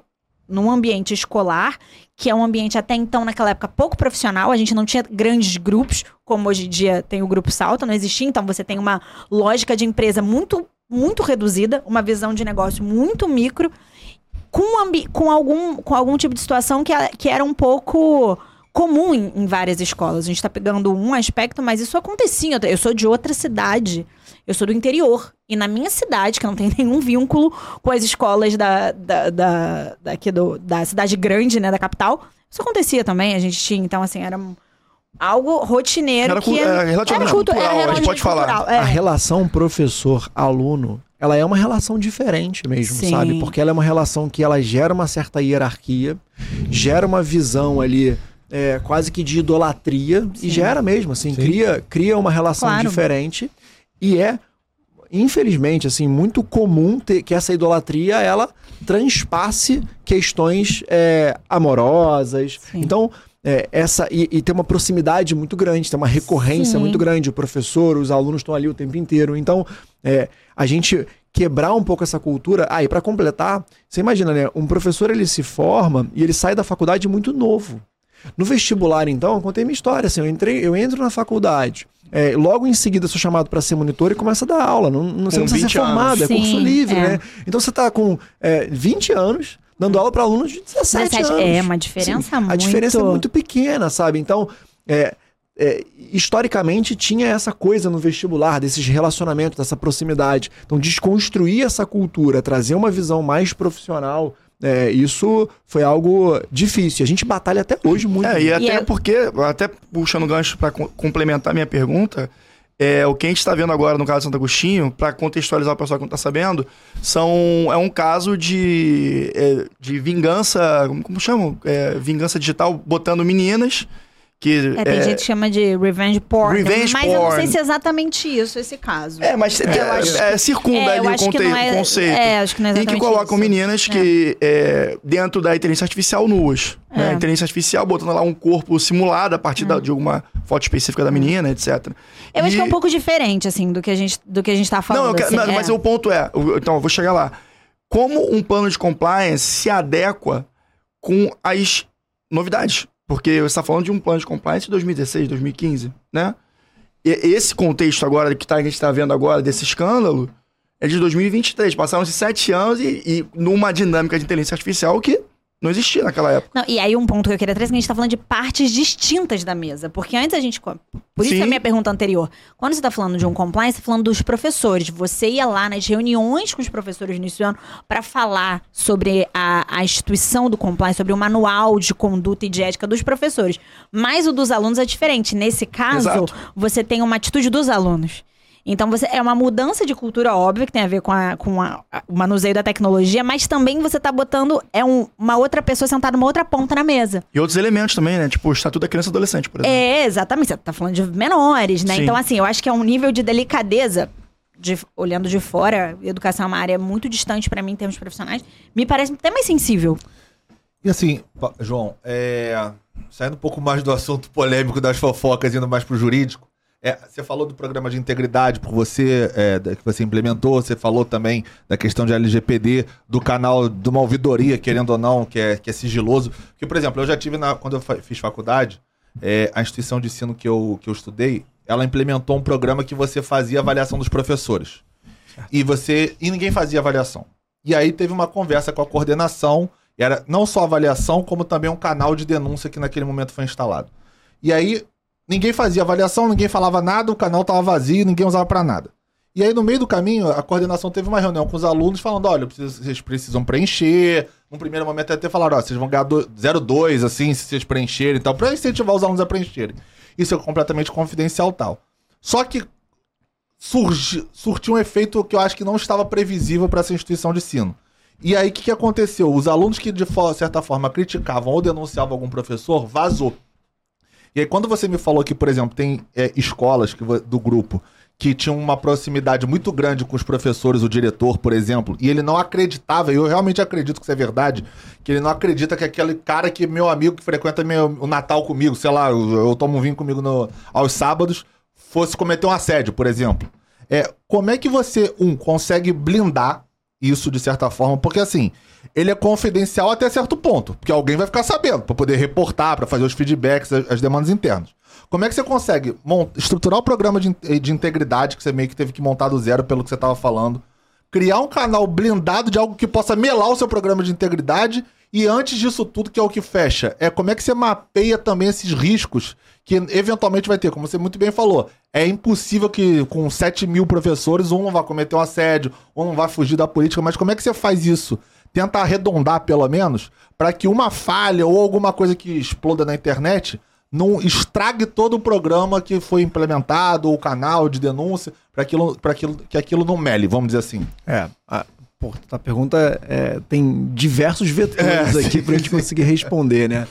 num ambiente escolar, que é um ambiente até então, naquela época, pouco profissional, a gente não tinha grandes grupos, como hoje em dia tem o grupo Salta, não existia, então você tem uma lógica de empresa muito, muito reduzida, uma visão de negócio muito micro, com, com, algum, com algum tipo de situação que, a- que era um pouco comum em, em várias escolas. A gente está pegando um aspecto, mas isso acontecia. Eu sou de outra cidade. Eu sou do interior. E na minha cidade, que não tem nenhum vínculo com as escolas da, da, da, daqui do, da cidade grande, né, da capital, isso acontecia também. A gente tinha, então, assim, era algo rotineiro Era que cu- é, relativamente cultu- cultural, a gente pode falar. cultural, é. A relação professor-aluno, ela é uma relação diferente mesmo, Sim. sabe? Porque ela é uma relação que ela gera uma certa hierarquia, gera uma visão ali é, quase que de idolatria e Sim. gera mesmo, assim, cria, cria uma relação Claro. diferente e é infelizmente assim muito comum ter, que essa idolatria ela transpasse questões é, amorosas. Sim. Então é, essa e, e tem uma proximidade muito grande, tem uma recorrência Sim. muito grande. O professor, os alunos estão ali o tempo inteiro. Então é, a gente quebrar um pouco essa cultura. Ah, e para completar, você imagina, né? Um professor ele se forma e ele sai da faculdade muito novo. No vestibular, então, eu contei minha história. Assim, eu, entrei, eu entro na faculdade. é, logo em seguida, sou chamado para ser monitor e começo a dar aula. Não, não, você não precisa 20 ser formado, anos. é curso Sim, livre, é. né? Então você tá com é, 20 anos dando aula para alunos de 17 17, anos. é uma diferença A muito- diferença é muito pequena, sabe? Então, é, é, historicamente tinha essa coisa no vestibular, desses relacionamentos, dessa proximidade. Então, desconstruir essa cultura, trazer uma visão mais profissional, é, isso foi algo difícil. A gente batalha até hoje muito. É, e até é- porque, até puxando o gancho para complementar minha pergunta, é, o que a gente está vendo agora no caso de Santo Agostinho, para contextualizar o pessoal que não está sabendo, são, é um caso de, é, de vingança, como, como chamam? É, vingança digital, botando meninas que... É, tem gente que chama de revenge porn. Revenge mas eu não sei porn. se é exatamente isso, esse caso. É, mas é, acho é, circunda É, ali o, acho conte- é- o conceito. é, acho que não é em que exatamente colocam isso. meninas que, é, dentro da inteligência artificial, nuas. Né? É. Inteligência artificial botando lá um corpo simulado a partir da- de alguma foto específica da menina, etc. Eu acho E- que é um pouco diferente, assim, do que a gente, do que a gente tá falando. Não, quero- assim, não, é. mas o ponto é, então eu vou chegar lá. Como um plano de compliance se adequa com as novidades? Porque você está falando de um plano de compliance de 2016, 2015, né? E esse contexto agora que, tá, que a gente está vendo agora desse escândalo é de 2023. Passaram-se sete anos e, e numa dinâmica de inteligência artificial que não existia naquela época. Não, e aí um ponto que eu queria trazer é que a gente tá falando de partes distintas da mesa. Porque antes a gente. Por isso Sim. é a minha pergunta anterior. Quando você tá falando de um compliance, você tá falando dos professores. Você ia lá nas reuniões com os professores no início do ano para falar sobre a, a instituição do compliance, sobre o manual de conduta e de ética dos professores. Mas o dos alunos é diferente. Nesse caso, Exato. você tem uma atitude dos alunos. Então você é uma mudança de cultura óbvia que tem a ver com, a- com a- a- o manuseio da tecnologia, mas também você tá botando é um- uma outra pessoa sentada numa outra ponta na mesa. E outros elementos também, né? Tipo o Estatuto da Criança e Adolescente, por exemplo. É, exatamente. Você tá falando de menores, né? Sim. Então, assim, eu acho que é um nível de delicadeza, de- olhando de fora, educação é uma área muito distante pra mim em termos profissionais, me parece até mais sensível. E assim, João, é, saindo um pouco mais do assunto polêmico das fofocas, indo mais pro jurídico, é, você falou do programa de integridade por você, é, que você implementou, você falou também da questão de LGPD, do canal de uma ouvidoria, querendo ou não, que é, que é sigiloso. Porque, por exemplo, eu já tive, na, quando eu fiz faculdade, é, a instituição de ensino que eu, que eu estudei, ela implementou um programa que você fazia avaliação dos professores. E você. E ninguém fazia avaliação. E aí teve uma conversa com a coordenação. E era não só avaliação, como também um canal de denúncia que naquele momento foi instalado. E aí ninguém fazia avaliação, ninguém falava nada, o canal tava vazio, ninguém usava pra nada. E aí, no meio do caminho, a coordenação teve uma reunião com os alunos falando: olha, vocês precisam preencher. Num primeiro momento, até falaram: ó, vocês vão ganhar do- 0,2, assim, se vocês preencherem e tal, pra incentivar os alunos a preencherem. Isso é completamente confidencial tal. Só que surgi, surtiu um efeito que eu acho que não estava previsível para essa instituição de ensino. E aí, o que, que aconteceu? Os alunos que, de certa forma, criticavam ou denunciavam algum professor, vazou. E aí, quando você me falou que, por exemplo, tem é, escolas que, do grupo que tinham uma proximidade muito grande com os professores, o diretor, por exemplo, e ele não acreditava, e eu realmente acredito que isso é verdade, que ele não acredita que aquele cara que meu amigo que frequenta meu, o Natal comigo, sei lá, eu, eu tomo um vinho comigo no- aos sábados, fosse cometer um assédio, por exemplo. É, como é que você, um, consegue blindar isso de certa forma? Porque assim, ele é confidencial até certo ponto, porque alguém vai ficar sabendo para poder reportar, para fazer os feedbacks, as, as demandas internas. Como é que você consegue estruturar o programa de, de integridade que você meio que teve que montar do zero pelo que você estava falando? Criar um canal blindado de algo que possa melar o seu programa de integridade e antes disso tudo, que é o que fecha, é como é que você mapeia também esses riscos que eventualmente vai ter, como você muito bem falou. É impossível que com 7 mil professores um não vai cometer um assédio, um não vai fugir da política, mas como é que você faz isso? Tenta arredondar, pelo menos, para que uma falha ou alguma coisa que exploda na internet não estrague todo o programa que foi implementado, ou o canal de denúncia, para aquilo, pra aquilo, que aquilo não mele, vamos dizer assim. É. A, pô, a pergunta é, tem diversos vetores É, aqui pra gente conseguir responder, né?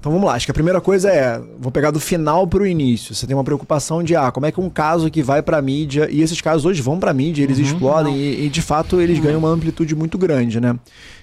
Então vamos lá, acho que a primeira coisa é, vou pegar do final pro início. Você tem uma preocupação de, ah, como é que um caso que vai pra mídia, e esses casos hoje vão pra mídia, eles explodem e, e, de fato eles ganham uma amplitude muito grande, né?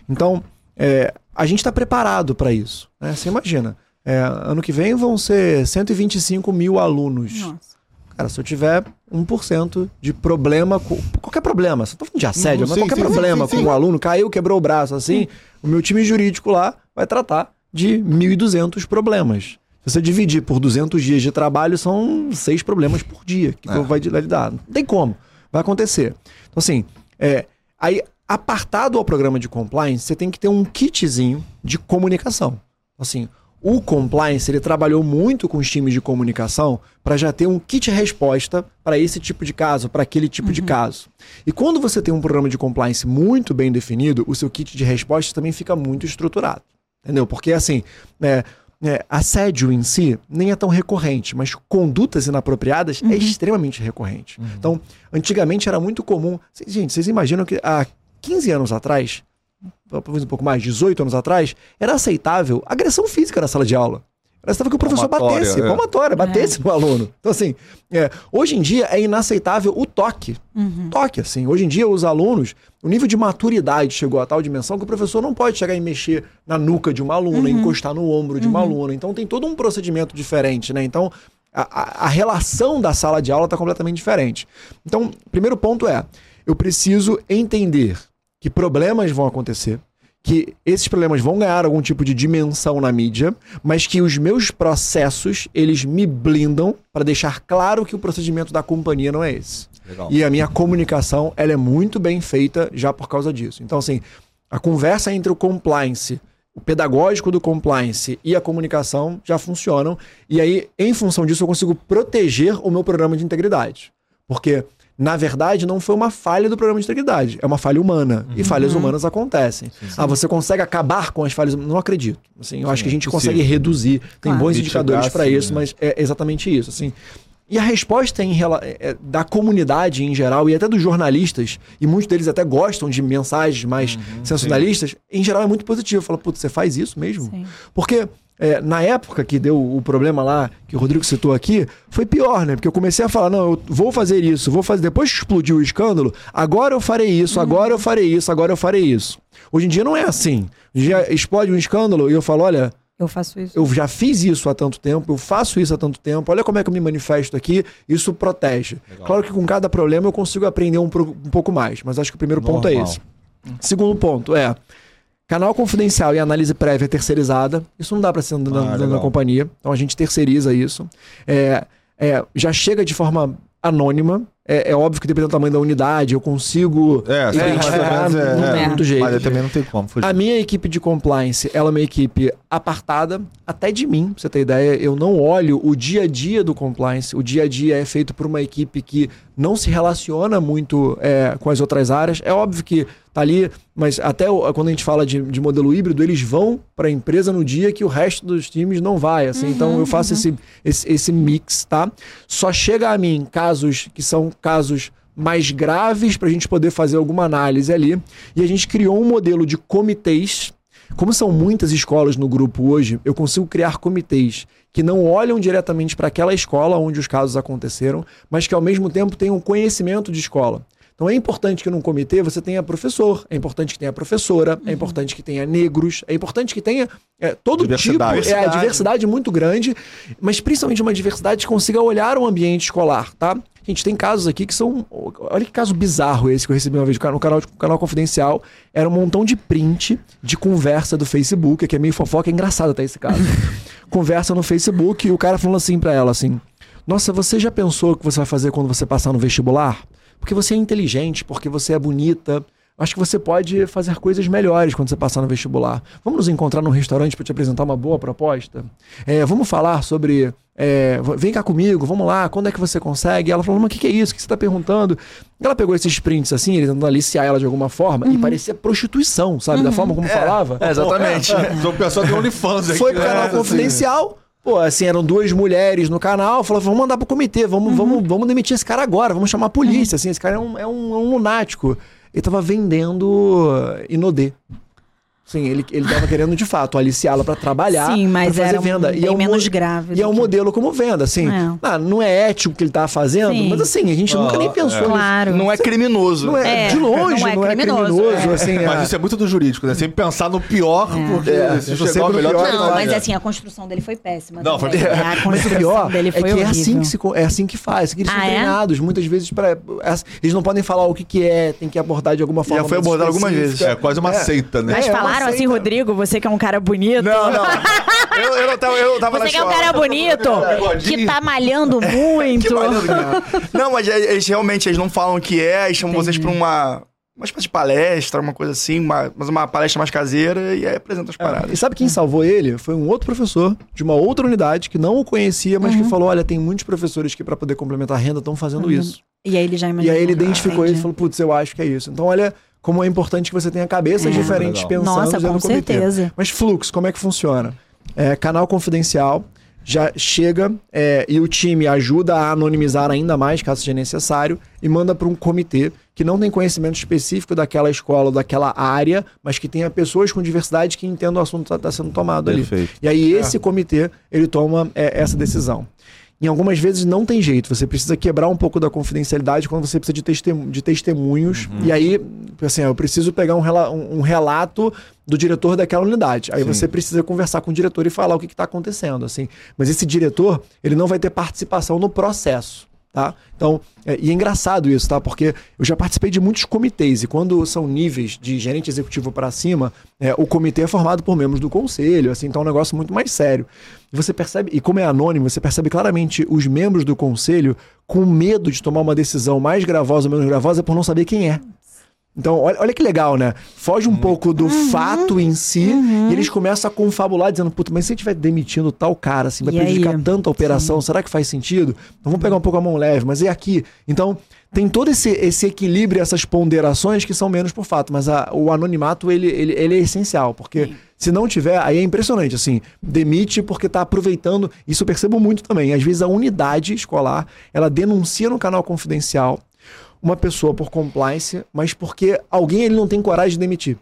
Então, é, a gente tá preparado pra isso, né? Você imagina, é, ano que vem vão ser 125 mil alunos. Nossa. Cara, se eu tiver 1% de problema, com, qualquer problema, você tá falando de assédio, Uhum, mas sim, qualquer sim, problema sim, com um aluno, caiu, quebrou o braço, assim, o meu time jurídico lá vai tratar de 1.200 problemas. Se você dividir por 200 dias de trabalho, são seis problemas por dia que É. vai lidar. Não tem como. Vai acontecer. Então, assim, é, aí, apartado ao programa de compliance, você tem que ter um kitzinho de comunicação. Assim, o compliance ele trabalhou muito com os times de comunicação para já ter um kit resposta para esse tipo de caso, para aquele tipo de caso. E quando você tem um programa de compliance muito bem definido, o seu kit de resposta também fica muito estruturado. Entendeu? Porque assim, né, é, assédio em si nem é tão recorrente, mas condutas inapropriadas é extremamente recorrente. Então, antigamente era muito comum. Gente, vocês imaginam que há 15 anos atrás, talvez um pouco mais, 18 anos atrás, era aceitável agressão física na sala de aula. Aceitável que o professor Palmatória, batesse, é. palmatória, batesse no aluno. Então, assim, é, hoje em dia é inaceitável o toque. Toque, assim. Hoje em dia, os alunos, o nível de maturidade chegou a tal dimensão que o professor não pode chegar e mexer na nuca de uma aluna, encostar no ombro de uma aluna. Então, tem todo um procedimento diferente, né? Então, a, a- a relação da sala de aula está completamente diferente. Então, primeiro ponto é, eu preciso entender que problemas vão acontecer, que esses problemas vão ganhar algum tipo de dimensão na mídia, mas que os meus processos, eles me blindam para deixar claro que o procedimento da companhia não é esse. Legal. E a minha comunicação, ela é muito bem feita já por causa disso. Então, assim, a conversa entre o compliance, o pedagógico do compliance e a comunicação já funcionam. E aí, em função disso, eu consigo proteger o meu programa de integridade. Porque, na verdade, não foi uma falha do programa de integridade, é uma falha humana. E falhas humanas acontecem. Ah, você consegue acabar com as falhas? Não acredito. Assim, eu acho que a gente possível. consegue reduzir. Tem Claro. bons indicadores para isso, né? mas é exatamente isso. Assim, e a resposta em é- é da comunidade em geral, e até dos jornalistas, e muitos deles até gostam de mensagens mais sensacionalistas, em geral é muito positiva. Fala, putz, você faz isso mesmo? Sim. Porque é, na época que deu o problema lá, que o Rodrigo citou aqui, foi pior, né? Porque eu comecei a falar, não, eu vou fazer isso, vou fazer. Depois que explodiu o escândalo, agora eu farei isso, agora eu farei isso, agora eu farei isso. Hoje em dia não é assim. Hoje em dia explode um escândalo e eu falo, olha, Eu faço isso. eu já fiz isso há tanto tempo, eu faço isso há tanto tempo, olha como é que eu me manifesto aqui, isso protege. Claro que com cada problema eu consigo aprender um, um pouco mais, mas acho que o primeiro ponto é Normal. esse. Segundo ponto é. Canal confidencial e análise prévia terceirizada. Isso não dá para ser na, Ah, na- na companhia. Então a gente terceiriza isso. É, é, já chega de forma anônima. É, é óbvio que dependendo do tamanho da unidade, eu consigo É, identificar, é, não tem é. muito jeito. Mas aí também não tem como fugir. A minha equipe de compliance, ela é uma equipe apartada até de mim, pra você ter ideia. Eu não olho o dia a dia do compliance. O dia a dia é feito por uma equipe que não se relaciona muito é, com as outras áreas. É óbvio que tá ali, mas até quando a gente fala de, de modelo híbrido, eles vão para a empresa no dia que o resto dos times não vai. Assim, então eu faço esse, esse, esse mix, tá? Só chega a mim casos que são casos mais graves para a gente poder fazer alguma análise ali. E a gente criou um modelo de comitês. Como são muitas escolas no grupo hoje, eu consigo criar comitês que não olham diretamente para aquela escola onde os casos aconteceram, mas que ao mesmo tempo tenham conhecimento de escola. Então é importante que num comitê você tenha professor, é importante que tenha professora, é importante que tenha negros, é importante que tenha é, todo Diversidade. tipo, é a diversidade muito grande, mas principalmente uma diversidade que consiga olhar o ambiente escolar, tá? Gente, tem casos aqui que são. Olha que caso bizarro esse que eu recebi uma vez no canal, no canal confidencial. Era um montão de print de conversa do Facebook, que é meio fofoca, é engraçado até esse caso. conversa no Facebook e o cara falando assim pra ela assim: Nossa, você já pensou o que você vai fazer quando você passar no vestibular? Porque você é inteligente, porque você é bonita. Acho que você pode fazer coisas melhores quando você passar no vestibular. Vamos nos encontrar num restaurante para te apresentar uma boa proposta? É, vamos falar sobre. é, vem cá comigo, vamos lá, quando é que você consegue? Ela falou, mas o que, que é isso? O que você está perguntando? Ela pegou esses prints assim, ele tentando aliciar ela de alguma forma, e parecia prostituição, sabe? Da forma como falava. É, exatamente. Sou pessoa de OnlyFans aqui. Foi pro né? canal confidencial. Pô, assim, eram duas mulheres no canal. Falou, vamos mandar pro comitê, vamos, vamos, vamos demitir esse cara agora, vamos chamar a polícia. Assim, esse cara é um, é um, é um lunático. Ele tava vendendo inodê. Sim, ele, ele tava querendo, de fato, aliciá-la pra trabalhar. Sim, mas pra fazer era um venda. bem é um menos grave E é um que- modelo como venda, assim. É. Ah, não é ético o que ele tava fazendo, Sim. mas assim, a gente nunca nem Ah, pensou é. nisso. Claro. Não é criminoso. Não é, É, de longe, não é não é criminoso. criminoso, é. assim, Mas é. isso é muito do jurídico, né? Sempre pensar no pior, porque É, se sempre ao no melhor... pior, Não, mas assim, a construção dele foi péssima. Não, também. foi- É, A Mas o construção pior dele é foi que é horrível. assim que, se, é assim que faz. que eles Ah, são é? treinados muitas vezes para Eles não podem falar o que, que é, tem que abordar de alguma forma. foi mais abordado algumas específica. É quase uma seita, né? Mas É, sei, assim, cara. Rodrigo, você que é um cara bonito. Não, não. Eu, eu não tava, eu tava na Você que é um escola. cara bonito, que tá malhando muito. Não, mas eles realmente eles não falam o que é, eles chamam vocês pra uma uma espécie de palestra, uma coisa assim, uma- mas uma palestra mais caseira e aí apresenta as É, paradas. E sabe quem salvou ele? Foi um outro professor de uma outra unidade que não o conhecia, mas que falou: olha, tem muitos professores que para poder complementar a renda estão fazendo Uhum. isso. E aí ele já E imaginou. aí ele identificou Entendi. isso e falou: putz, eu acho que é isso. Então, olha como é importante que você tenha cabeças É. diferentes Legal. pensando Nossa, com certeza. Mas fluxo, como é que funciona? É, canal confidencial, já chega é, e o time ajuda a anonimizar ainda mais, caso seja necessário, e manda para um comitê que não tem conhecimento específico daquela escola ou daquela área, mas que tenha pessoas com diversidade que entendam o assunto que está sendo tomado ali. Perfeito. E aí esse comitê, ele toma é, essa decisão. Em algumas vezes não tem jeito, você precisa quebrar um pouco da confidencialidade quando você precisa de, testemun- de testemunhos. E aí, assim, eu preciso pegar um, rela- um relato do diretor daquela unidade. Aí Sim. você precisa conversar com o diretor e falar o que está acontecendo, assim. Mas esse diretor, ele não vai ter participação no processo. Tá? Então, é, e é engraçado isso, tá? Porque eu já participei de muitos comitês e quando são níveis de gerente executivo para cima, é, o comitê é formado por membros do conselho, assim, então é um negócio muito mais sério. Você percebe, e como é anônimo, você percebe claramente os membros do conselho com medo de tomar uma decisão mais gravosa ou menos gravosa por não saber quem é. Então, olha, olha que legal, né? Foge um pouco do Uhum. fato em si e eles começam a confabular dizendo, puta, mas se a gente estiver demitindo tal cara, assim, vai E prejudicar aí? tanto a operação, será que faz sentido? Então vamos pegar um pouco a mão leve, mas e aqui? Então, tem todo esse, esse equilíbrio, essas ponderações que são menos por fato, mas a- o anonimato, ele, ele, ele é essencial, porque se não tiver, aí é impressionante, assim, demite porque tá aproveitando, isso eu percebo muito também, às vezes a unidade escolar, ela denuncia no canal confidencial, uma pessoa por compliance, mas porque alguém ele não tem coragem de demitir.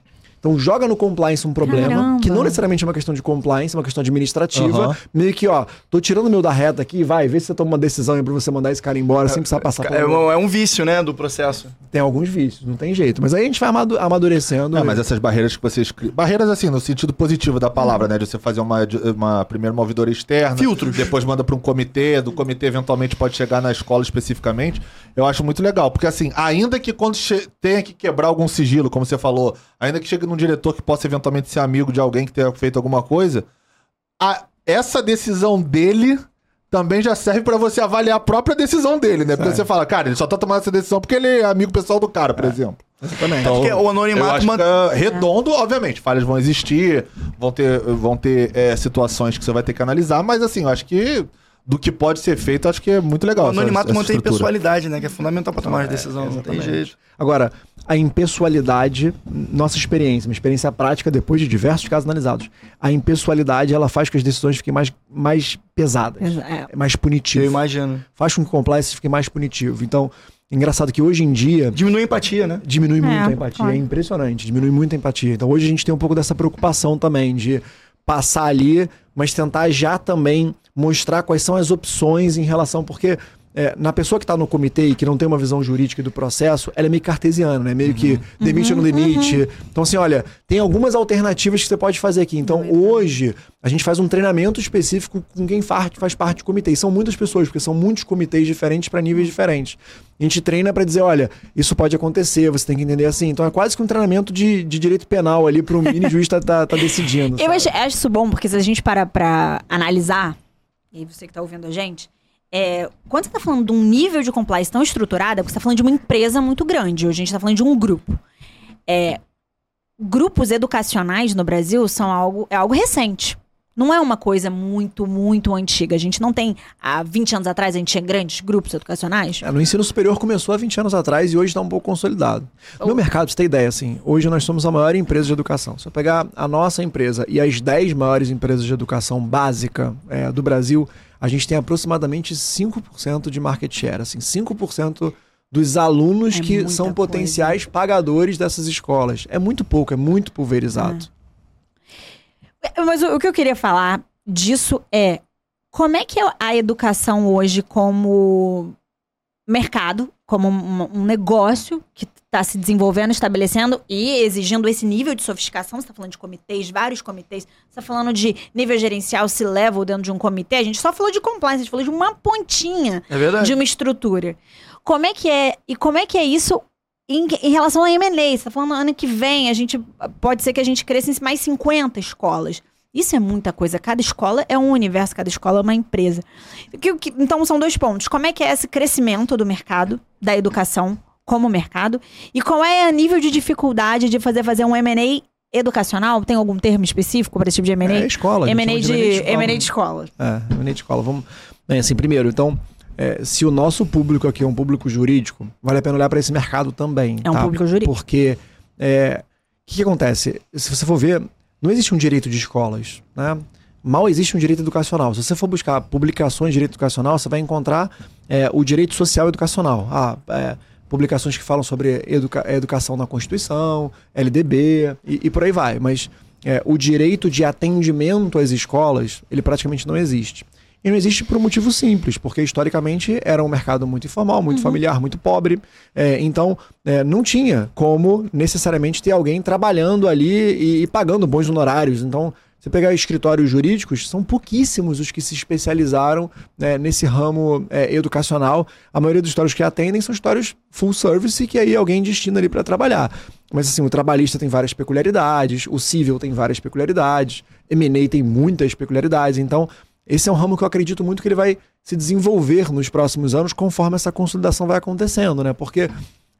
Então joga no compliance um problema, Caramba. que não necessariamente é uma questão de compliance, é uma questão administrativa. Aham. Meio que, ó, tô tirando o meu da reta aqui, vai, vê se você toma uma decisão aí pra você mandar esse cara embora sem precisar passar por... É um, é um vício, né, do processo. Tem alguns vícios, não tem jeito. Mas aí a gente vai amadu- amadurecendo. Não, mas essas barreiras que vocês criam. Barreiras, assim, no sentido positivo da palavra, né? De você fazer uma, uma primeiro uma ouvidoria externa. Filtros. Depois manda para um comitê, do comitê eventualmente pode chegar na escola especificamente. Eu acho muito legal. Porque, assim, ainda que quando tenha que quebrar algum sigilo, como você falou, ainda que chegue num diretor que possa eventualmente ser amigo de alguém que tenha feito alguma coisa, a- essa decisão dele também já serve pra você avaliar a própria decisão dele, né? Porque você fala, cara, ele só tá tomando essa decisão porque ele é amigo pessoal do cara, por exemplo. Exatamente. Então, Porque o eu anonimato acho man- que é redondo, obviamente. Falhas vão existir, vão ter, vão ter é, situações que você vai ter que analisar, mas assim, eu acho que do que pode ser feito, eu acho que é muito legal. o anonimato essa mantém estrutura. pessoalidade, né, que é fundamental pra tomar as decisões, não tem jeito. Agora, a impessoalidade, nossa experiência, uma experiência prática depois de diversos casos analisados, a impessoalidade ela faz com que as decisões fiquem mais, mais pesadas, É. é mais Eu punitivo, imagino. faz com que o compliance fique mais punitivo. Então, engraçado que hoje em dia Diminui a empatia, né? diminui muito É, a empatia, claro. é impressionante, diminui muito a empatia. Então, hoje a gente tem um pouco dessa preocupação também de passar ali, mas tentar já também mostrar quais são as opções em relação, porque é, na pessoa que está no comitê e que não tem uma visão jurídica do processo, ela é meio cartesiana, né? Meio que demite no limite. Então, assim, olha, tem algumas alternativas que você pode fazer aqui. Então, hoje, a gente faz um treinamento específico com quem faz, faz parte do comitê. E são muitas pessoas, porque são muitos comitês diferentes para níveis diferentes. A gente treina para dizer, olha, isso pode acontecer, você tem que entender assim. Então, é quase que um treinamento de, de direito penal ali para o mini juiz tá, tá, tá decidindo. Eu acho, acho isso bom, porque se a gente para pra analisar, e você que tá ouvindo a gente, é, quando você tá falando de um nível de compliance tão estruturado, porque você tá falando de uma empresa muito grande. Hoje a gente tá falando de um grupo. É, grupos educacionais no Brasil são algo, é algo recente. Não é uma coisa muito, muito antiga. A gente não tem. Há 20 anos atrás a gente tinha grandes grupos educacionais. É, no ensino superior começou há 20 anos atrás e hoje está um pouco consolidado. No mercado, pra você ter ideia, assim, hoje nós somos a maior empresa de educação. Se eu pegar a nossa empresa e as 10 maiores empresas de educação básica é, do Brasil, a gente tem aproximadamente 5% de market share. Assim, 5% dos alunos É que são coisa. potenciais pagadores dessas escolas. É muito pouco, é muito pulverizado. Mas o, o que eu queria falar disso é como é que é a educação hoje como mercado, como um, um negócio que está se desenvolvendo, estabelecendo e exigindo esse nível de sofisticação. Você está falando de comitês, vários comitês. Você está falando de nível gerencial, se level dentro de um comitê. A gente só falou de compliance, a gente falou de uma pontinha É de uma estrutura. Como é que é e como é que é isso em, em relação a M&A? Você tá falando ano que vem, a gente pode ser que a gente cresça em mais 50 escolas. Isso é muita coisa. Cada escola é um universo, cada escola é uma empresa. Que- que- então são dois pontos. Como é que é esse crescimento do mercado da educação como mercado? E qual é o nível de dificuldade de fazer, fazer um M&A educacional? Tem algum termo específico para esse tipo de M&A? É escola. M&A chama de, M&A M&A de escola. escola. É, M&A de escola. Vamos. Bem, assim, primeiro, então, é, se o nosso público aqui é um público jurídico, vale a pena olhar para esse mercado também. É um tá? público jurídico. Porque é, o que, que acontece? Se você for ver, não existe um direito de escolas, né? Mal existe um direito educacional. Se você for buscar publicações de direito educacional, você vai encontrar é, o direito social educacional. Ah, é, publicações que falam sobre educa educação na Constituição, LDB e, e por aí vai. Mas é, o direito de atendimento às escolas, ele praticamente não existe. E não existe por um motivo simples, porque historicamente era um mercado muito informal, muito familiar, muito pobre. É, então, é, não tinha como necessariamente ter alguém trabalhando ali e, e pagando bons honorários. Então, você pegar escritórios jurídicos, são pouquíssimos os que se especializaram né, nesse ramo é, educacional. A maioria dos escritórios que atendem são escritórios full service que aí alguém destina ali para trabalhar. Mas assim, o trabalhista tem várias peculiaridades, o civil tem várias peculiaridades, M&A tem muitas peculiaridades. Então, esse é um ramo que eu acredito muito que ele vai se desenvolver nos próximos anos conforme essa consolidação vai acontecendo, né? Porque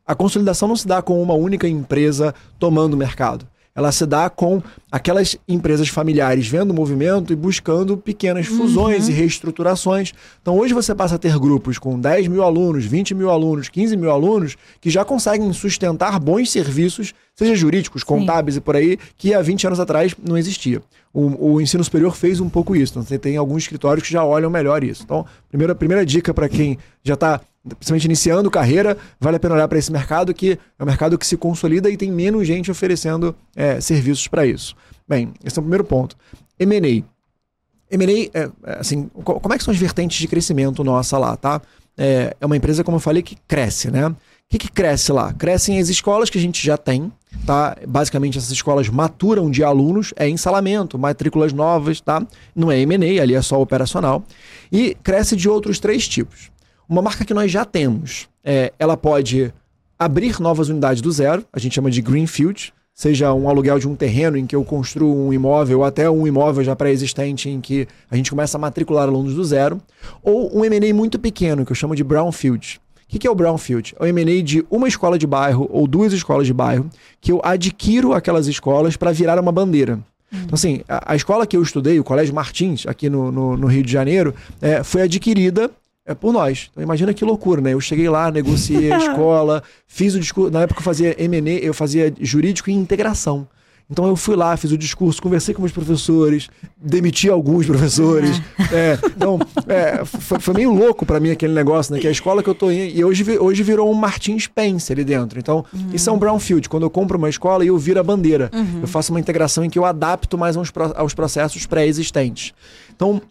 a consolidação não se dá com uma única empresa tomando o mercado. Ela se dá com aquelas empresas familiares vendo o movimento e buscando pequenas fusões e reestruturações. Então hoje você passa a ter grupos com 10 mil alunos, 20 mil alunos, 15 mil alunos, que já conseguem sustentar bons serviços, seja jurídicos, contábeis e por aí, que há 20 anos atrás não existia. O, o ensino superior fez um pouco isso. Então, você tem alguns escritórios que já olham melhor isso. Então, primeira, primeira dica para quem já está principalmente iniciando carreira, vale a pena olhar para esse mercado que é um mercado que se consolida e tem menos gente oferecendo é, serviços para isso. Bem, esse é o primeiro ponto. M&A. M&A, é, é, assim, co- como é que são as vertentes de crescimento nossa lá, tá? É, é uma empresa, como eu falei, que cresce, né? O que, que cresce lá? Crescem as escolas que a gente já tem, tá? Basicamente, essas escolas maturam de alunos, é ensalamento, matrículas novas, tá? Não é M&A, ali é só operacional. E cresce de outros três tipos. Uma marca que nós já temos, é, ela pode abrir novas unidades do zero, a gente chama de Greenfield, seja um aluguel de um terreno em que eu construo um imóvel, ou até um imóvel já pré-existente em que a gente começa a matricular alunos do zero, ou um M&A muito pequeno, que eu chamo de Brownfield. O que que é o Brownfield? É o M&A de uma escola de bairro ou duas escolas de bairro que eu adquiro aquelas escolas para virar uma bandeira. Então, assim, a, a escola que eu estudei, o Colégio Martins, aqui no, no, no Rio de Janeiro, é, foi adquirida é por nós. Então imagina que loucura, né? Eu cheguei lá, negociei a escola, fiz o discurso. Na época eu fazia M&A, eu fazia jurídico e integração. Então eu fui lá, fiz o discurso, conversei com os professores, demiti alguns professores. É, então, é, foi, foi meio louco pra mim aquele negócio, né? Que é a escola que eu tô indo. E hoje, hoje virou um Martin Spence ali dentro. Então, isso é um brownfield. Quando eu compro uma escola e eu viro a bandeira. Eu faço uma integração em que eu adapto mais aos, aos processos pré-existentes. Então,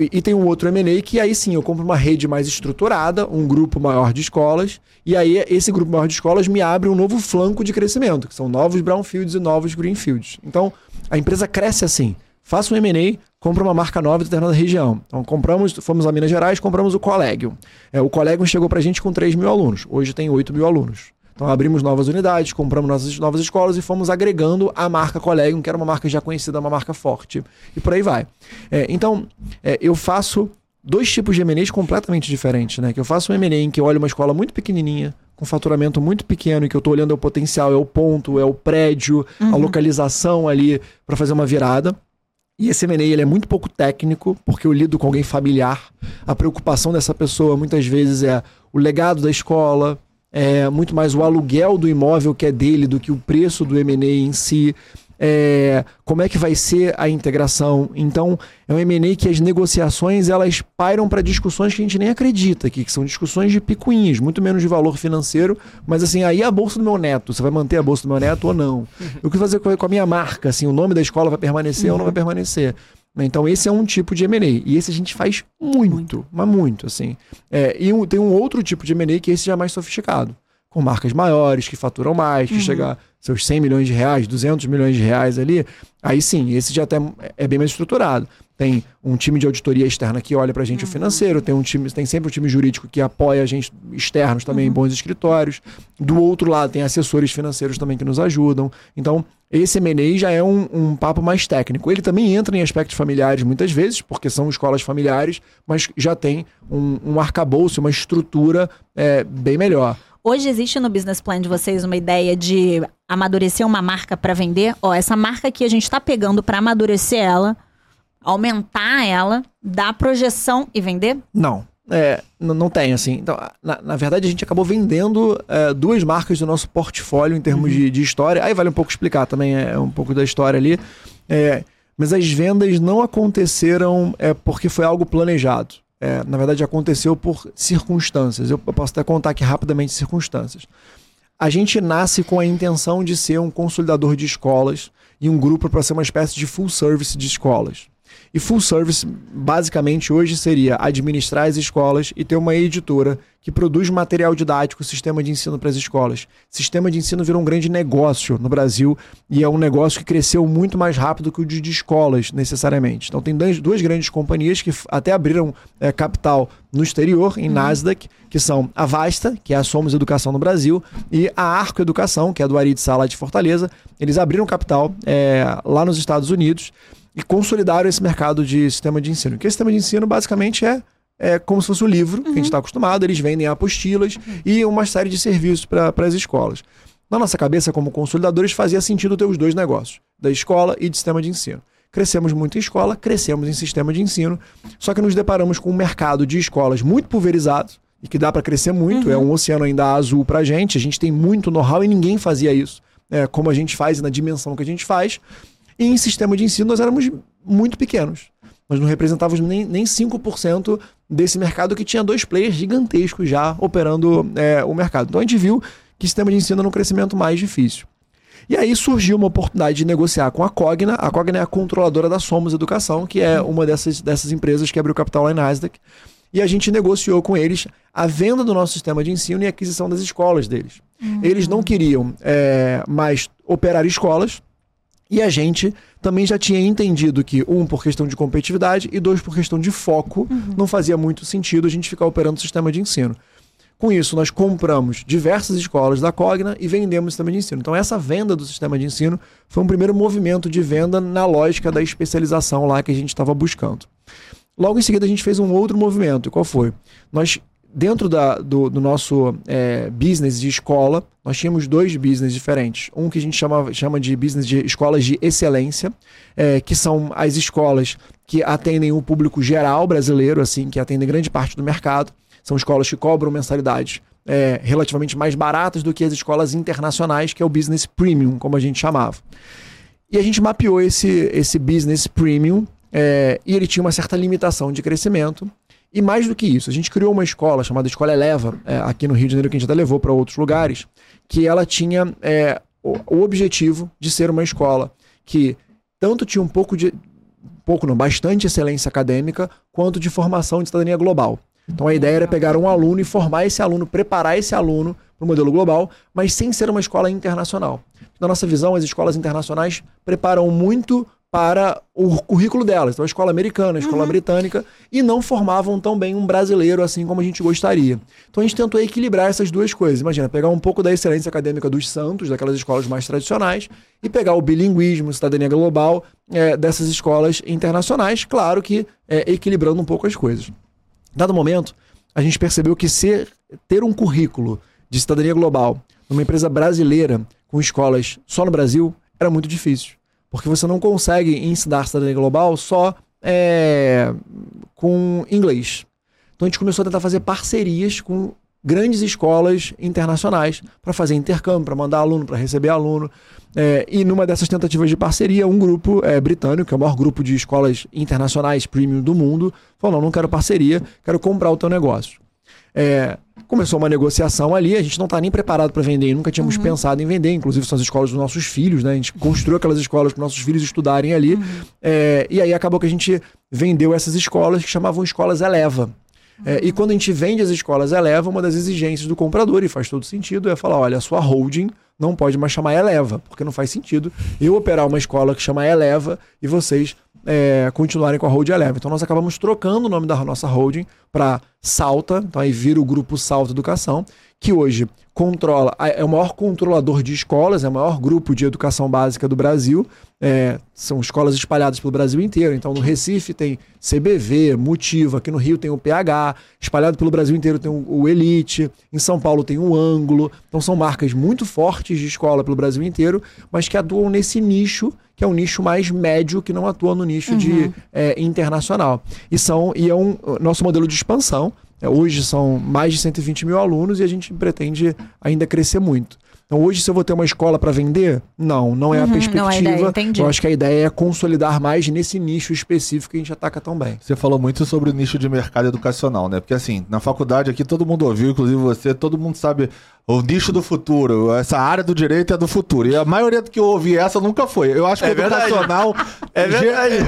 e, e tem um outro M&A que aí sim eu compro uma rede mais estruturada, um grupo maior de escolas, e aí esse grupo maior de escolas me abre um novo flanco de crescimento, que são novos brownfields e novos greenfields. Então, a empresa cresce assim. Faça um M&A, compra uma marca nova de determinada região. Então, compramos, fomos a Minas Gerais, compramos o Collegium. É, o Collegium chegou pra gente com 3 mil alunos. Hoje tem 8 mil alunos. Então abrimos novas unidades, compramos novas, novas escolas e fomos agregando a marca Collegium, que era uma marca já conhecida, uma marca forte. E por aí vai. É, então, é, eu faço dois tipos de M&As completamente diferentes, né? Que eu faço um M&A em que eu olho uma escola muito pequenininha, com faturamento muito pequeno, e que eu estou olhando é o potencial, é o ponto, é o prédio, a localização ali para fazer uma virada. E esse M&A ele é muito pouco técnico, porque eu lido com alguém familiar. A preocupação dessa pessoa muitas vezes é o legado da escola, é muito mais o aluguel do imóvel que é dele do que o preço do M&A em si. É, como é que vai ser a integração? Então, é um M&A que as negociações elas pairam para discussões que a gente nem acredita aqui, que são discussões de picuinhas, muito menos de valor financeiro, mas assim, aí a bolsa do meu neto, você vai manter a bolsa do meu neto ou não? O que fazer com a- minha marca? Assim, o nome da escola vai permanecer ou não vai permanecer? Né, Então, esse é um tipo de M&A. E esse a gente faz muito, mas muito, assim. É, e um- tem um outro tipo de M&A que esse já é mais sofisticado. Com marcas maiores, que faturam mais, que chega a seus 100 milhões de reais, 200 milhões de reais ali. Aí sim, esse já até é bem mais estruturado. Tem um time de auditoria externa que olha pra gente o financeiro, tem um time, tem sempre um time jurídico que apoia a gente externos também em bons escritórios. Do outro lado, tem assessores financeiros também que nos ajudam. Então, esse M&A já é um, um papo mais técnico. Ele também entra em aspectos familiares muitas vezes, porque são escolas familiares, mas já tem um, um arcabouço, uma estrutura é, bem melhor. Hoje existe no business plan de vocês uma ideia de amadurecer uma marca para vender? Ó, essa marca que a gente está pegando para amadurecer ela, aumentar ela, dar projeção e vender? Não. É, não tem, assim. Então, na, na verdade, a gente acabou vendendo é, duas marcas do nosso portfólio em termos de, de história. Aí vale um pouco explicar também é, um pouco da história ali. É, mas as vendas não aconteceram é, porque foi algo planejado. É, na verdade, aconteceu por circunstâncias. Eu, eu posso até contar aqui rapidamente circunstâncias. A gente nasce com a intenção de ser um consolidador de escolas e um grupo para ser uma espécie de full service de escolas. E full service, basicamente, hoje seria administrar as escolas e ter uma editora que produz material didático, sistema de ensino para as escolas. Sistema de ensino virou um grande negócio no Brasil e é um negócio que cresceu muito mais rápido que o de, escolas, necessariamente. Então, tem duas, duas grandes companhias que até abriram é, capital no exterior, em Nasdaq, que são a Vasta, que é a Somos Educação no Brasil, e a Arco Educação, que é a do Ari de Sala de Fortaleza. Eles abriram capital é, lá nos Estados Unidos e consolidaram esse mercado de sistema de ensino. Que esse sistema de ensino basicamente é, é como se fosse o livro que a gente está acostumado, eles vendem apostilas e uma série de serviços para as escolas. Na nossa cabeça, como consolidadores, fazia sentido ter os dois negócios, da escola e de sistema de ensino. Crescemos muito em escola, crescemos em sistema de ensino, só que nos deparamos com um mercado de escolas muito pulverizado e que dá para crescer muito, é um oceano ainda azul para a gente, a gente tem muito know-how e ninguém fazia isso é, como a gente faz e na dimensão que a gente faz. E em sistema de ensino nós éramos muito pequenos. Nós não representávamos nem, nem 5% desse mercado que tinha dois players gigantescos já operando é, o mercado. Então a gente viu que sistema de ensino era um crescimento mais difícil. E aí surgiu uma oportunidade de negociar com a Cogna. A Cogna é a controladora da Somos Educação, que é uma dessas, dessas empresas que abriu capital lá em Nasdaq. E a gente negociou com eles a venda do nosso sistema de ensino e a aquisição das escolas deles. Eles não queriam é, mais operar escolas, e a gente também já tinha entendido que, um, por questão de competitividade, e dois, por questão de foco, não fazia muito sentido a gente ficar operando o sistema de ensino. Com isso, nós compramos diversas escolas da Cogna e vendemos o sistema de ensino. Então, essa venda do sistema de ensino foi um primeiro movimento de venda na lógica da especialização lá que a gente estava buscando. Logo em seguida, a gente fez um outro movimento. E qual foi? Nós, dentro da- do, do nosso é, business de escola, nós tínhamos dois business diferentes. Um que a gente chama, chama de business de escolas de excelência, é, que são as escolas que atendem o público geral brasileiro, assim, que atendem grande parte do mercado. São escolas que cobram mensalidades é, relativamente mais baratas do que as escolas internacionais, que é o business premium, como a gente chamava. E a gente mapeou esse, esse business premium é, e ele tinha uma certa limitação de crescimento. E mais do que isso, a gente criou uma escola chamada Escola Eleva, é, aqui no Rio de Janeiro, que a gente até levou para outros lugares, que ela tinha é, o, o objetivo de ser uma escola que tanto tinha um pouco de. pouco não, bastante excelência acadêmica, quanto de formação de cidadania global. Então a ideia era pegar um aluno e formar esse aluno, preparar esse aluno para o modelo global, mas sem ser uma escola internacional. Na nossa visão, as escolas internacionais preparam muito para o currículo delas. Então, a escola americana, a escola britânica, e não formavam tão bem um brasileiro assim como a gente gostaria. Então, a gente tentou equilibrar essas duas coisas. Imagina, pegar um pouco da excelência acadêmica dos santos, daquelas escolas mais tradicionais, e pegar o bilinguismo, cidadania global é, dessas escolas internacionais, claro que é, equilibrando um pouco as coisas. Dado momento, a gente percebeu que ser, ter um currículo de cidadania global numa empresa brasileira com escolas só no Brasil era muito difícil. Porque você não consegue ensinar cidadania global só é, com inglês. Então a gente começou a tentar fazer parcerias com grandes escolas internacionais para fazer intercâmbio, para mandar aluno, para receber aluno. É, e numa dessas tentativas de parceria, um grupo é, britânico, que é o maior grupo de escolas internacionais premium do mundo, falou: não, não quero parceria, quero comprar o teu negócio. É, começou uma negociação ali, a gente não está nem preparado para vender, nunca tínhamos pensado em vender, inclusive são as escolas dos nossos filhos, né? A gente construiu aquelas escolas para nossos filhos estudarem ali. É, e aí acabou que a gente vendeu essas escolas que chamavam escolas Eleva. É, e quando a gente vende as escolas Eleva, uma das exigências do comprador, e faz todo sentido, é falar: olha, a sua holding não pode mais chamar Eleva, porque não faz sentido eu operar uma escola que chama Eleva e vocês é, continuarem com a holding Eleva. Então nós acabamos trocando o nome da nossa holding para Salta, então aí vira o grupo Salta Educação, que hoje controla, é o maior controlador de escolas, é o maior grupo de educação básica do Brasil. É, são escolas espalhadas pelo Brasil inteiro. Então, no Recife tem CBV, Motivo, aqui no Rio tem o PH, espalhado pelo Brasil inteiro tem o Elite, em São Paulo tem o Ângulo. Então, são marcas muito fortes de escola pelo Brasil inteiro, mas que atuam nesse nicho, que é um nicho mais médio, que não atua no nicho uhum. de é, internacional. E, são, e é um nosso modelo de expansão. É, hoje são mais de 120 mil alunos e a gente pretende ainda crescer muito. Então, hoje, se eu vou ter uma escola para vender, não, não é uhum, a perspectiva. Não é a ideia, entendi. Eu acho que a ideia é consolidar mais nesse nicho específico que a gente ataca tão bem. Você falou muito sobre o nicho de mercado educacional, né? Porque assim, na faculdade aqui todo mundo ouviu, inclusive você, todo mundo sabe o nicho do futuro, essa área do direito é do futuro. E a maioria do que eu ouvi essa nunca foi. Eu acho que é educacional é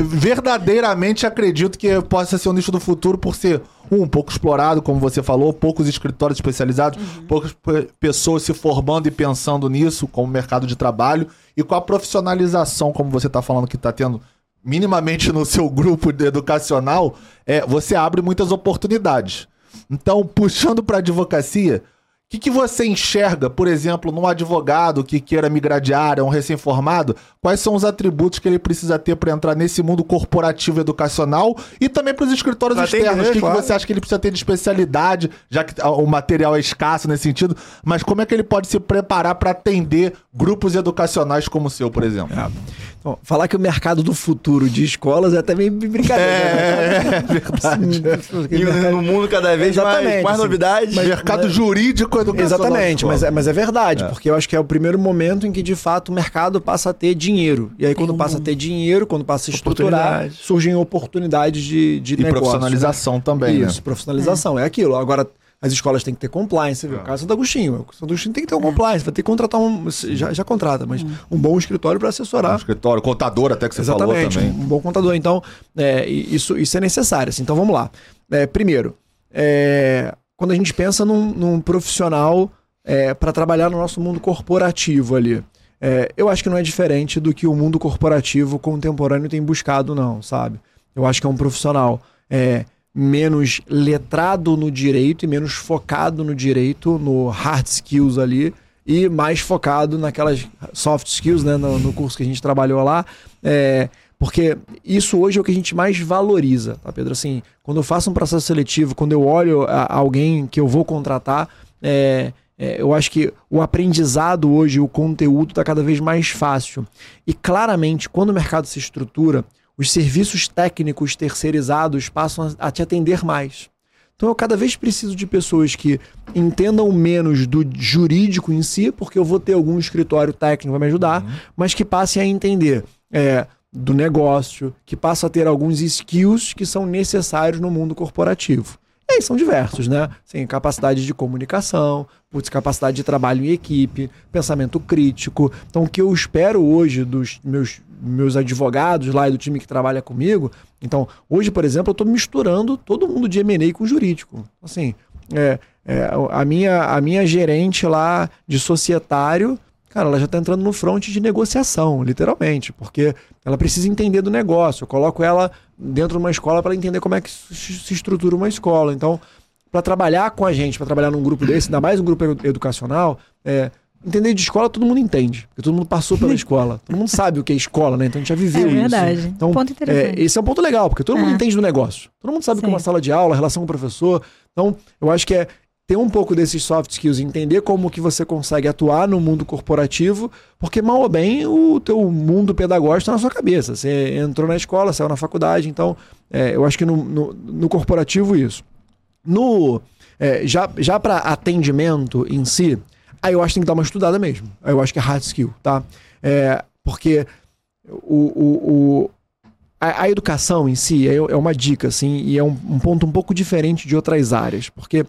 verdadeiramente acredito que possa ser o nicho do futuro por ser um, pouco explorado, como você falou, poucos escritórios especializados, uhum. poucas pessoas se formando e pensando nisso como mercado de trabalho e com a profissionalização, como você está falando que está tendo minimamente no seu grupo educacional, é, você abre muitas oportunidades. Então, puxando para a advocacia, que, que você enxerga, por exemplo, num advogado que queira migrar de área, um recém-formado? Quais são os atributos que ele precisa ter para entrar nesse mundo corporativo educacional e também para os escritórios pra externos? O que, claro. que você acha que ele precisa ter de especialidade, já que o material é escasso nesse sentido? Mas como é que ele pode se preparar para atender grupos educacionais como o seu, por exemplo? É. Então, falar que o mercado do futuro de escolas é até meio brincadeira. É, né? é verdade. e no mundo cada vez Exatamente, mais, mais assim, novidades. Mas, mercado mas, jurídico educacional. Exatamente, mas é, mas é verdade, é. porque eu acho que é o primeiro momento em que de fato o mercado passa a ter dinheiro. E aí quando passa a ter dinheiro, quando passa a estruturar, surgem oportunidades de, de e negócio. E profissionalização né? também, Isso, né? profissionalização, é. é aquilo. Agora as escolas têm que ter compliance, você viu? O caso Santo Agostinho. O Santo Agostinho tem que ter um é. compliance, vai ter que contratar um. Já, já contrata, mas hum. um bom escritório para assessorar. Um escritório, contador até que você Exatamente, falou também. Um bom contador. Então, é, isso, isso é necessário. Assim. Então vamos lá. É, primeiro, é, quando a gente pensa num, num profissional é, para trabalhar no nosso mundo corporativo ali. É, eu acho que não é diferente do que o mundo corporativo contemporâneo tem buscado, não, sabe? Eu acho que é um profissional é, menos letrado no direito e menos focado no direito, no hard skills ali, e mais focado naquelas soft skills, né, no, no curso que a gente trabalhou lá. É, porque isso hoje é o que a gente mais valoriza, tá, Pedro? Assim, quando eu faço um processo seletivo, quando eu olho a, alguém que eu vou contratar, é, é, eu acho que o aprendizado hoje, o conteúdo está cada vez mais fácil. E claramente, quando o mercado se estrutura, os serviços técnicos terceirizados passam a te atender mais. Então eu cada vez preciso de pessoas que entendam menos do jurídico em si, porque eu vou ter algum escritório técnico para me ajudar, uhum. mas que passem a entender é, do negócio, que passem a ter alguns skills que são necessários no mundo corporativo. E aí são diversos, né? Assim, capacidade de comunicação, putz, capacidade de trabalho em equipe, pensamento crítico. Então, o que eu espero hoje dos meus meus advogados lá e do time que trabalha comigo. Então, hoje, por exemplo, eu estou misturando todo mundo de M&A com jurídico. Assim, é, é, a, minha, a minha gerente lá de societário, cara, ela já está entrando no front de negociação, literalmente, porque ela precisa entender do negócio. Eu coloco ela dentro de uma escola para entender como é que se estrutura uma escola. Então, para trabalhar com a gente, para trabalhar num grupo desse, ainda mais um grupo educacional, é, Entender de escola, todo mundo entende. Porque todo mundo passou pela escola. Todo mundo sabe o que é escola, né? Então a gente já viveu isso. É verdade. Isso. Então, ponto interessante. É, esse é um ponto legal, porque todo mundo é. entende do negócio. Todo mundo sabe Sim. como é uma sala de aula, a relação com o professor. Então, eu acho que é ter um pouco desses soft skills, entender como que você consegue atuar no mundo corporativo, porque mal ou bem o teu mundo pedagógico está na sua cabeça. Você entrou na escola, saiu na faculdade, então é, eu acho que no, no, no corporativo isso. No é, já já para atendimento em si, Aí eu acho que tem que dar uma estudada mesmo. Aí eu acho que é hard skill, tá? É, porque o, o, o a, educação em si é, é, uma dica, assim, e é um, ponto um pouco diferente de outras áreas. Porque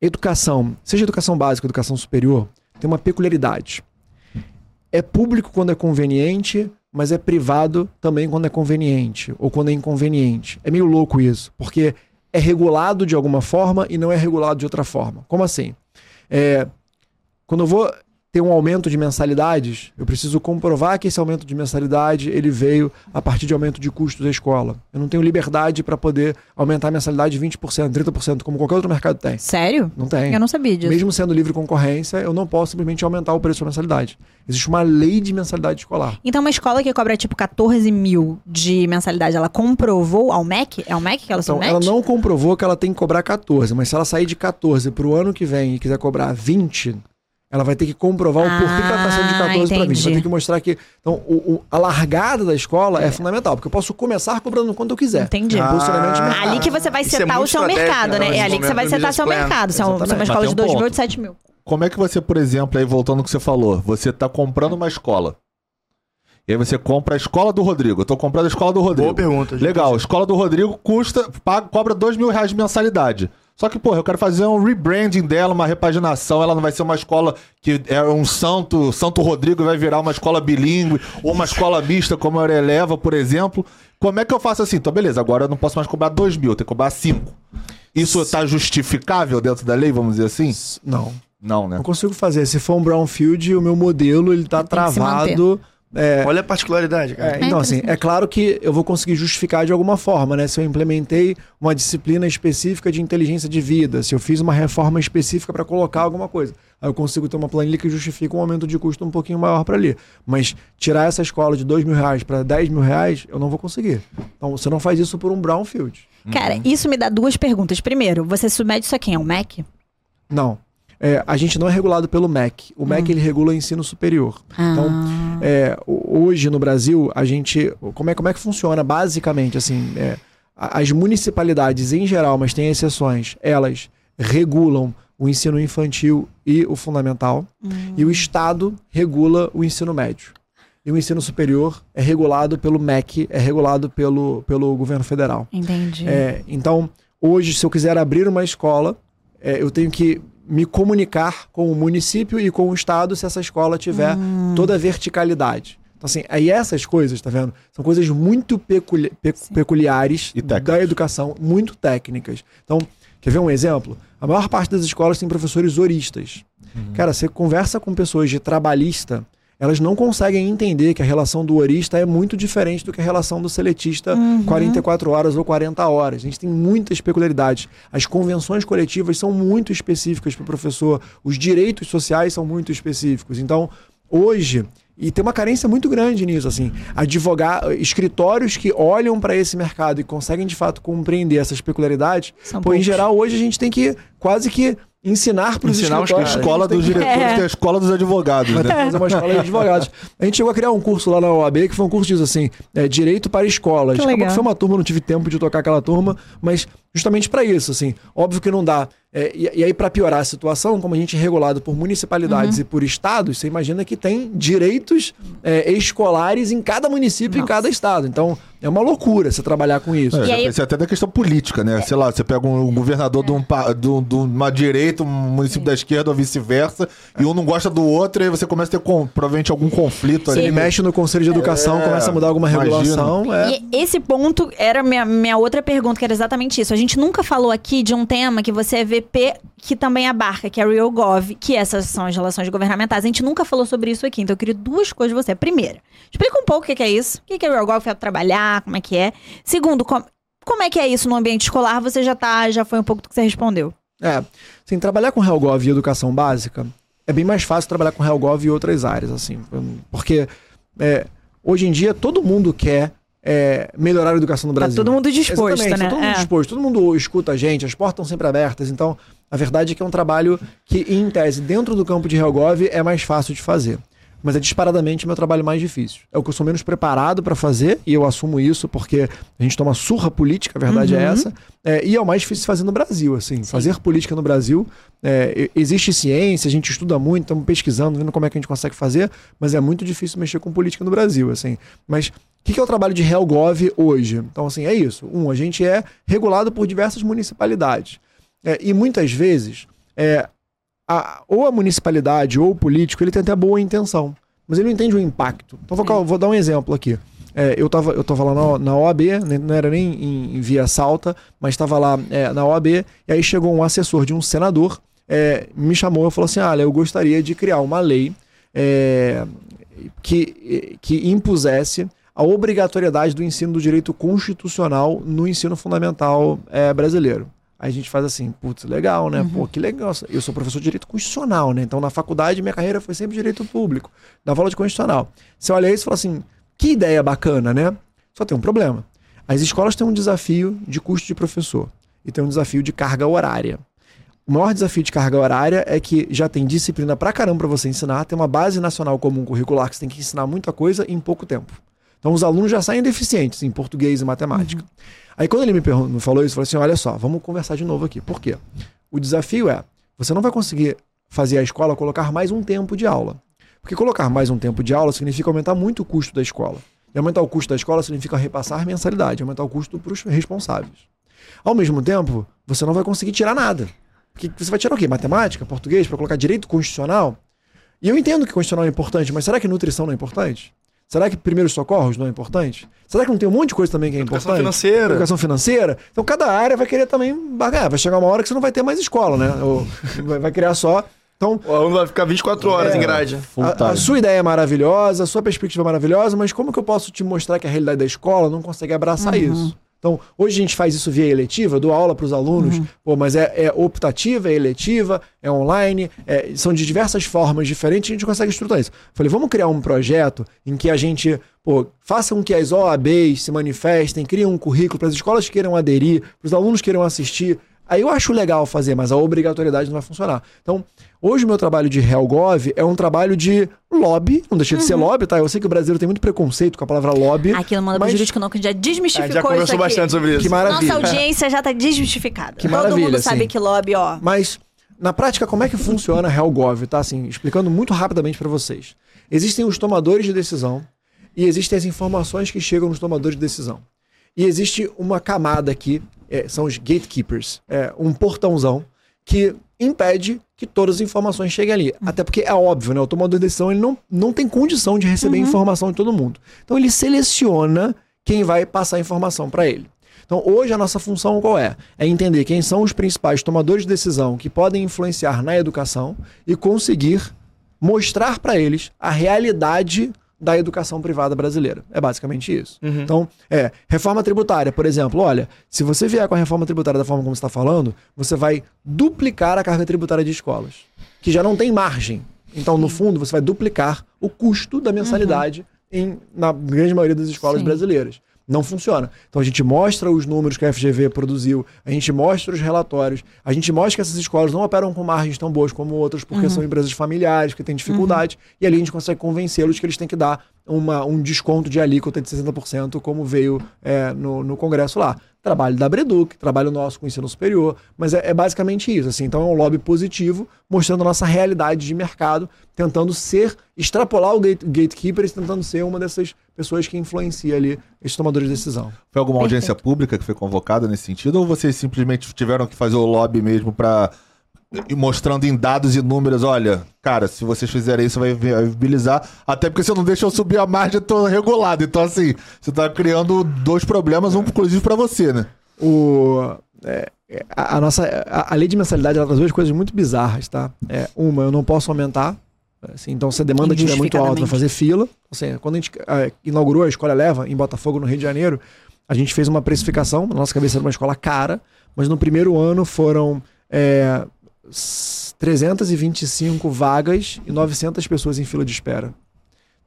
educação, seja educação básica educação superior, tem uma peculiaridade. É público quando é conveniente, mas é privado também quando é conveniente, ou quando é inconveniente. É meio louco isso, porque é regulado de alguma forma e não é regulado de outra forma. Como assim? É, quando eu vou ter um aumento de mensalidades, eu preciso comprovar que esse aumento de mensalidade ele veio a partir de aumento de custo da escola. Eu não tenho liberdade para poder aumentar a mensalidade 20%, 30%, como qualquer outro mercado tem. Sério? Não tem. Eu não sabia disso. Mesmo sendo livre concorrência, eu não posso simplesmente aumentar o preço da mensalidade. Existe uma lei de mensalidade escolar. Então, uma escola que cobra tipo 14 mil de mensalidade, ela comprovou ao MEC? É ao MEC que ela Então, submete? ela não comprovou que ela tem que cobrar 14, mas se ela sair de 14 para o ano que vem e quiser cobrar 20, ela vai ter que comprovar o porquê que ela está saindo de 14 para 20. entendi. Vai ter que mostrar que. Então, o- o- a largada da escola é. fundamental, porque eu posso começar cobrando quanto eu quiser. Entendi. Ah. Ali que você vai é setar muito o seu mercado, né, né? É ali que você vai setar seu business plan. mercado. Se é um- é uma escola de tem um 2 mil ou de 7 mil. Como é que você, por exemplo, aí voltando ao que você falou, você tá comprando uma escola. E aí você compra a escola do Rodrigo. Eu tô comprando a escola do Rodrigo. Boa pergunta. gente. Legal, a escola do Rodrigo custa, paga, cobra dois mil reais de mensalidade. Só que, porra, eu quero fazer um rebranding dela, uma repaginação. Ela não vai ser uma escola que é um santo, Santo Rodrigo vai virar uma escola bilíngue, ou uma escola mista, como a Eleva, por exemplo. Como é que eu faço assim? Então, beleza, agora eu não posso mais cobrar dois mil, eu tenho que cobrar cinco. Isso tá justificável dentro da lei, vamos dizer assim? Não. Não, né? Não consigo fazer. Se for um brownfield, o meu modelo ele tá Ele tem que se travado. É, Olha a particularidade, cara. É, então, assim, é claro que eu vou conseguir justificar de alguma forma, né? Se eu implementei uma disciplina específica de inteligência de vida, se eu fiz uma reforma específica para colocar alguma coisa, aí eu consigo ter uma planilha que justifica um aumento de custo um pouquinho maior para ali. Mas tirar essa escola de dois mil reais para 10 mil reais, eu não vou conseguir. Então, você não faz isso por um brownfield. Cara, isso me dá duas perguntas. Primeiro, você submete isso a quem? Ao MEC? Não. É, a gente não é regulado pelo MEC. O MEC ele regula o ensino superior. Então, Ah. É, ho- hoje no Brasil, a gente. Como é, como é que funciona? Basicamente, assim, é, as municipalidades em geral, mas tem exceções, elas regulam o ensino infantil e o fundamental, e o Estado regula o ensino médio. E o ensino superior é regulado pelo MEC, é regulado pelo, pelo governo federal. Entendi. É, então, hoje, se eu quiser abrir uma escola, é, eu tenho que me comunicar com o município e com o estado se essa escola tiver Hum. toda a verticalidade. Então, assim, aí essas coisas, tá vendo? São coisas muito peculi- pe- peculiares E técnicas. da educação, muito técnicas. Então, quer ver um exemplo? A maior parte das escolas tem professores horistas. Cara, você conversa com pessoas de trabalhista, elas não conseguem entender que a relação do horista é muito diferente do que a relação do seletista 44 horas ou 40 horas. A gente tem muitas peculiaridades. As convenções coletivas são muito específicas para o professor, os direitos sociais são muito específicos. Então, hoje, e tem uma carência muito grande nisso, assim, advogar, escritórios que olham para esse mercado e conseguem de fato compreender essas peculiaridades, São pô, em poucos. geral, hoje a gente tem que quase que ensinar para os Ensinar os escritórios. A escola dos diretores É. tem a escola dos advogados, que né? fazer uma escola de advogados. A gente chegou a criar um curso lá na OAB que foi um curso disso assim, é, direito para escolas. Que legal. que foi uma turma, não tive tempo de tocar aquela turma, mas justamente para isso, assim. Óbvio que não dá. É, e, e aí, para piorar a situação, como a gente é regulado por municipalidades Uhum. e por estados, você imagina que tem direitos é, escolares em cada município, em cada estado. Então, é uma loucura você trabalhar com isso. É, E já aí- pensei até da questão política, né? Sei lá, você pega um governador de, um, de, de uma direita, um município da esquerda ou vice-versa, e um não gosta do outro, e aí você começa a ter com, provavelmente algum conflito Se ali. ele mexe no Conselho de Educação, É, começa a mudar alguma regulação. É. E esse ponto era minha, minha outra pergunta, que era exatamente isso. A gente nunca falou aqui de um tema que você é VP que também abarca, que é Real Gov, que essas são as relações governamentais. A gente nunca falou sobre isso aqui, então eu queria duas coisas de você. Primeira, explica um pouco o que é isso, o que é Real Gov, é trabalhar, como é que é. Segundo, com- como é que é isso no ambiente escolar? Você já tá, já foi um pouco do que você respondeu. É, assim, trabalhar com HealthGov e educação básica é bem mais fácil trabalhar com HealthGov e outras áreas, assim, porque é, hoje em dia todo mundo quer é, melhorar a educação no Tá Brasil. todo mundo disposto, Exatamente, né? tá todo mundo É. disposto, todo mundo escuta a gente, as portas estão sempre abertas, então a verdade é que é um trabalho que, em tese, dentro do campo de HealthGov é mais fácil de fazer. Mas é disparadamente o meu trabalho mais difícil. É o que eu sou menos preparado para fazer, e eu assumo isso porque a gente toma surra política, a verdade Uhum. é essa. É, e é o mais difícil fazer no Brasil, assim. Fazer política no Brasil, é, existe ciência, a gente estuda muito, estamos pesquisando, vendo como é que a gente consegue fazer, mas é muito difícil mexer com política no Brasil, assim. Mas o que, que é o trabalho de HealthGov hoje? Então, assim, é isso. Um, a gente é regulado por diversas municipalidades. É, e muitas vezes, é, a- ou a municipalidade ou o político, ele tem até boa intenção, mas ele não entende o impacto. Então, vou, vou dar um exemplo aqui. É, eu, tava, eu tava lá na, na OAB, né, não era nem em, em via salta, mas estava lá é, na OAB, e aí chegou um assessor de um senador é, me chamou e falou assim: olha, eu gostaria de criar uma lei é, que, que impusesse a obrigatoriedade do ensino do direito constitucional no ensino fundamental é, brasileiro. Aí a gente faz assim, putz, legal, né? Pô, que legal. Eu sou professor de direito constitucional, né? Então na faculdade minha carreira foi sempre direito público, da aula de constitucional. Você olha isso e fala assim, que ideia bacana, né? Só tem um problema. As escolas têm um desafio de custo de professor e tem um desafio de carga horária. O maior desafio de carga horária é que já tem disciplina pra caramba pra você ensinar, tem uma base nacional comum curricular que você tem que ensinar muita coisa em pouco tempo. Então os alunos já saem deficientes em português e matemática. Aí quando ele me falou isso, eu falei assim: olha só, vamos conversar de novo aqui. Por quê? O desafio é: você não vai conseguir fazer a escola colocar mais um tempo de aula. Porque colocar mais um tempo de aula significa aumentar muito o custo da escola. E aumentar o custo da escola significa repassar mensalidade, aumentar o custo para os responsáveis. Ao mesmo tempo, você não vai conseguir tirar nada. Porque você vai tirar o quê? Matemática, português, para colocar direito constitucional? E eu entendo que constitucional é importante, mas será que nutrição não é importante? Será que primeiros socorros não é importante? Será que não tem um monte de coisa também que é Educação importante? financeira. Educação financeira. Então cada área vai querer também bagar. Vai chegar uma hora que você não vai ter mais escola, né? Ou vai, vai criar só. Então, O aluno vai ficar 24 horas É. em grade. Full a, a sua ideia é maravilhosa, a sua perspectiva é maravilhosa, mas como que eu posso te mostrar que a realidade da escola não consegue abraçar isso? Então, hoje a gente faz isso via eletiva, dou aula para os alunos, pô, mas é, é optativa, é eletiva, é online, é- são de diversas formas diferentes, a gente consegue estruturar isso. Falei, vamos criar um projeto em que a gente, pô, faça com que as OABs se manifestem, criem um currículo para as escolas que queiram aderir, para os alunos que queiram assistir. Aí eu acho legal fazer, mas a obrigatoriedade não vai funcionar. Então, hoje o meu trabalho de RealGov é um trabalho de lobby, não deixa de ser lobby, tá? Eu sei que o brasileiro tem muito preconceito com a palavra lobby. Aqui no Manda pro mas- Jurídico não, que já A desmistificou gente já isso conversou aqui. bastante sobre isso. Que maravilha. Nossa audiência já tá desmistificada. Que Todo maravilha, mundo sabe sim. que lobby, ó. Mas, na prática, como é que funciona a RealGov, tá? Assim, explicando muito rapidamente para vocês. Existem os tomadores de decisão e existem as informações que chegam nos tomadores de decisão. E existe uma camada aqui, é, são os gatekeepers, é, um portãozão que impede que todas as informações cheguem ali. Até porque é óbvio, né? O tomador de decisão ele não, não tem condição de receber informação de todo mundo. Então ele seleciona quem vai passar a informação para ele. Então, hoje a nossa função qual é? É entender quem são os principais tomadores de decisão que podem influenciar na educação e conseguir mostrar para eles a realidade da educação privada brasileira. É basicamente isso. Então, é, reforma tributária, por exemplo, olha, se você vier com a reforma tributária da forma como você está falando, você vai duplicar a carga tributária de escolas, que já não tem margem. Então, no fundo, você vai duplicar o custo da mensalidade em, na grande maioria das escolas Sim. brasileiras. Não funciona. Então a gente mostra os números que a FGV produziu, a gente mostra os relatórios, a gente mostra que essas escolas não operam com margens tão boas como outras, porque são empresas familiares que têm dificuldade, e ali a gente consegue convencê-los que eles têm que dar uma, um desconto de alíquota de 60%, como veio é, no, no Congresso lá. Trabalho da Breduc, trabalho nosso com o ensino superior, mas é, é basicamente isso. Assim, então é um lobby positivo, mostrando a nossa realidade de mercado, tentando ser, extrapolar o gate, gatekeeper e tentando ser uma dessas pessoas que influencia ali esses tomadores de decisão. Foi alguma Perfeito. audiência pública que foi convocada nesse sentido? Ou vocês simplesmente tiveram que fazer o lobby mesmo pra. E mostrando em dados e números, olha, cara, se vocês fizerem isso vai vi- vai viabilizar, até porque você não deixa eu subir a margem, eu tô regulado. Então, assim, você tá criando dois problemas, um inclusive pra você, né? O, é, é, a, a nossa, a, a lei de mensalidade ela traz duas coisas muito bizarras, tá? É, uma, eu não posso aumentar. Assim, então, se a demanda estiver muito alta, vai fazer fila. Assim, quando a gente ah, inaugurou a Escola Leva em Botafogo, no Rio de Janeiro, a gente fez uma precificação. Na nossa cabeça era uma escola cara, mas no primeiro ano foram é, 325 vagas e 900 pessoas em fila de espera.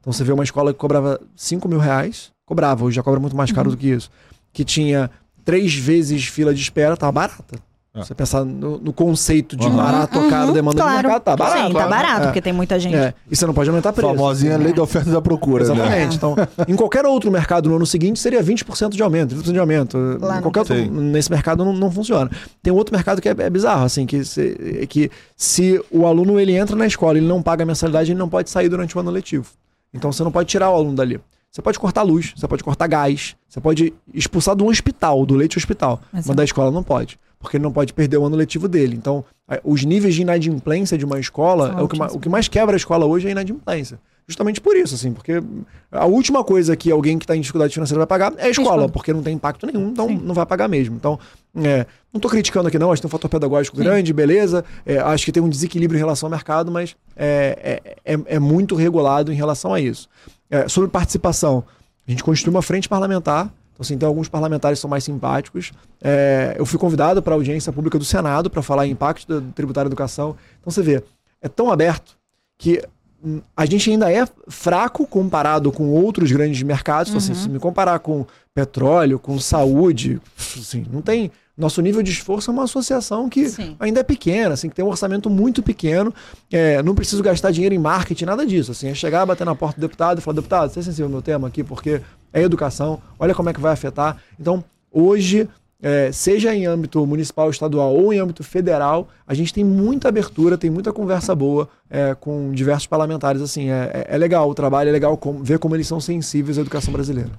Então você vê uma escola que cobrava 5 mil reais, cobrava, hoje já cobra muito mais caro do que isso, que tinha três vezes fila de espera, tava barata. É. Você pensar no, no conceito de Uhum. barato ou caro, demanda claro. de mercado, tá barato. Sim, tá né? barato, É. porque tem muita gente. É, e você não pode aumentar preço. Famosinha lei da oferta e da procura, né? Exatamente. Então, em qualquer outro mercado no ano seguinte seria 20% de aumento, 30% de aumento. Lá em qualquer outro, nesse mercado não, não funciona. Tem outro mercado que é, é bizarro, assim, que se, é que se o aluno ele entra na escola e ele não paga a mensalidade, ele não pode sair durante o ano letivo. Então você não pode tirar o aluno dali. Você pode cortar luz, você pode cortar gás, você pode expulsar do hospital, do leite hospital. Mas Mas da escola não pode. Porque ele não pode perder o ano letivo dele. Então, os níveis de inadimplência de uma escola, São é o que, o que mais quebra a escola hoje é a inadimplência. Justamente por isso, assim, porque a última coisa que alguém que está em dificuldade financeira vai pagar é a escola, porque não tem impacto nenhum, então Sim. não vai pagar mesmo. Então, é, não tô criticando aqui não, acho que tem um fator pedagógico grande, beleza, é, acho que tem um desequilíbrio em relação ao mercado, mas é, é, é, é muito regulado em relação a isso. É, sobre participação, a gente constitui uma frente parlamentar, então, assim, tem alguns parlamentares são mais simpáticos. É, eu fui convidado para a audiência pública do Senado para falar em impacto da tributária da educação. Então, você vê, é tão aberto que hum, a gente ainda é fraco comparado com outros grandes mercados. Então, assim, se me comparar com petróleo, com saúde, assim, não tem. Nosso nível de esforço é uma associação que Sim. ainda é pequena, assim, que tem um orçamento muito pequeno. É, não preciso gastar dinheiro em marketing, nada disso. Assim, é chegar, bater na porta do deputado e falar, deputado, você é sensível ao meu tema aqui, porque é educação, olha como é que vai afetar. Então, hoje, é, seja em âmbito municipal, estadual ou em âmbito federal, a gente tem muita abertura, tem muita conversa boa é, com diversos parlamentares. Assim, é, é- é legal o trabalho, é legal como- ver como eles são sensíveis à educação brasileira.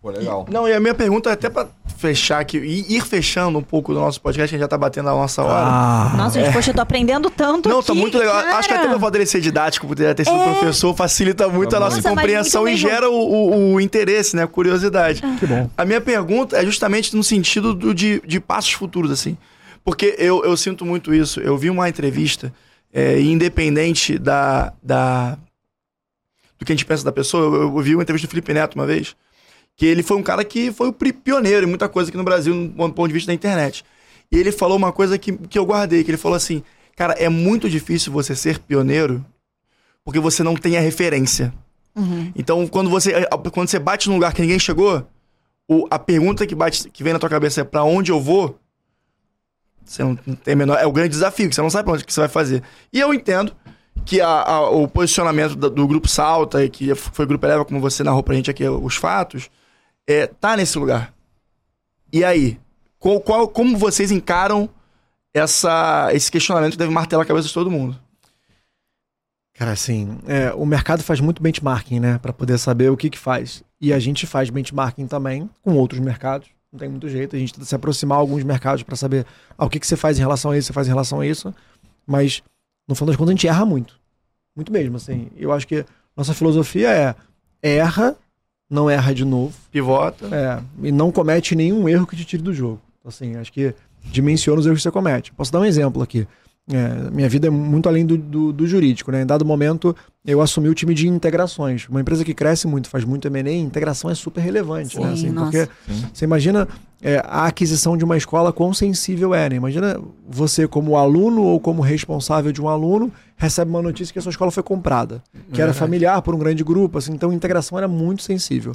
Pô, legal. Não, e a minha pergunta é até pra fechar aqui, e ir fechando um pouco do nosso podcast, que a gente já tá batendo a nossa hora. Nossa, gente, poxa, eu tô aprendendo tanto Não, aqui, tá muito legal. cara. Acho que até fato dele ser didático, por ter sido professor, facilita muito a nossa Nossa, compreensão e gera o, o- o interesse, né? A curiosidade. Que bom. A minha pergunta é justamente no sentido do- de, de passos futuros, assim. Porque eu, eu sinto muito isso. Eu vi uma entrevista, é, independente da, da. do que a gente pensa da pessoa, eu, eu vi uma entrevista do Felipe Neto uma vez, que ele foi um cara que foi o pioneiro em muita coisa aqui no Brasil, no ponto de vista da internet. E ele falou uma coisa que, que eu guardei, que ele falou assim, cara, é muito difícil você ser pioneiro porque você não tem a referência. Então, quando você, quando você bate num lugar que ninguém chegou, o- a pergunta que, bate, que vem na tua cabeça é pra onde eu vou? Você não tem menor. É o grande desafio, que você não sabe pra onde que você vai fazer. E eu entendo que a- a- o posicionamento da- do, grupo Salta, e que foi o grupo Eleva, como você narrou pra gente aqui os fatos, é, tá nesse lugar. E aí? Qual, qual- como vocês encaram essa, esse questionamento que deve martelar a cabeça de todo mundo? Cara, assim, é, o mercado faz muito benchmarking, né? Pra poder saber o que que faz. E a gente faz benchmarking também com outros mercados. Não tem muito jeito. A gente tenta se aproximar a alguns mercados pra saber ah, o que que você faz em relação a isso, você faz em relação a isso. Mas, no final das contas, a gente erra muito. Muito mesmo, assim. Eu acho que nossa filosofia é erra, não erra de novo. Pivota. É, e não comete nenhum erro que te tire do jogo. Então, Assim, acho que dimensiona os erros que você comete. Posso dar um exemplo aqui. É, minha vida é muito além do, do, do jurídico, né? Em dado momento, eu assumi o time de integrações. Uma empresa que cresce muito, faz muito M&A, integração é super relevante, né? Sim, Assim, nossa. porque você imagina é, a aquisição de uma escola, quão sensível é, né? Imagina você como aluno ou como responsável de um aluno, recebe uma notícia que a sua escola foi comprada, que era Verdade. familiar por um grande grupo, assim, então a integração era muito sensível.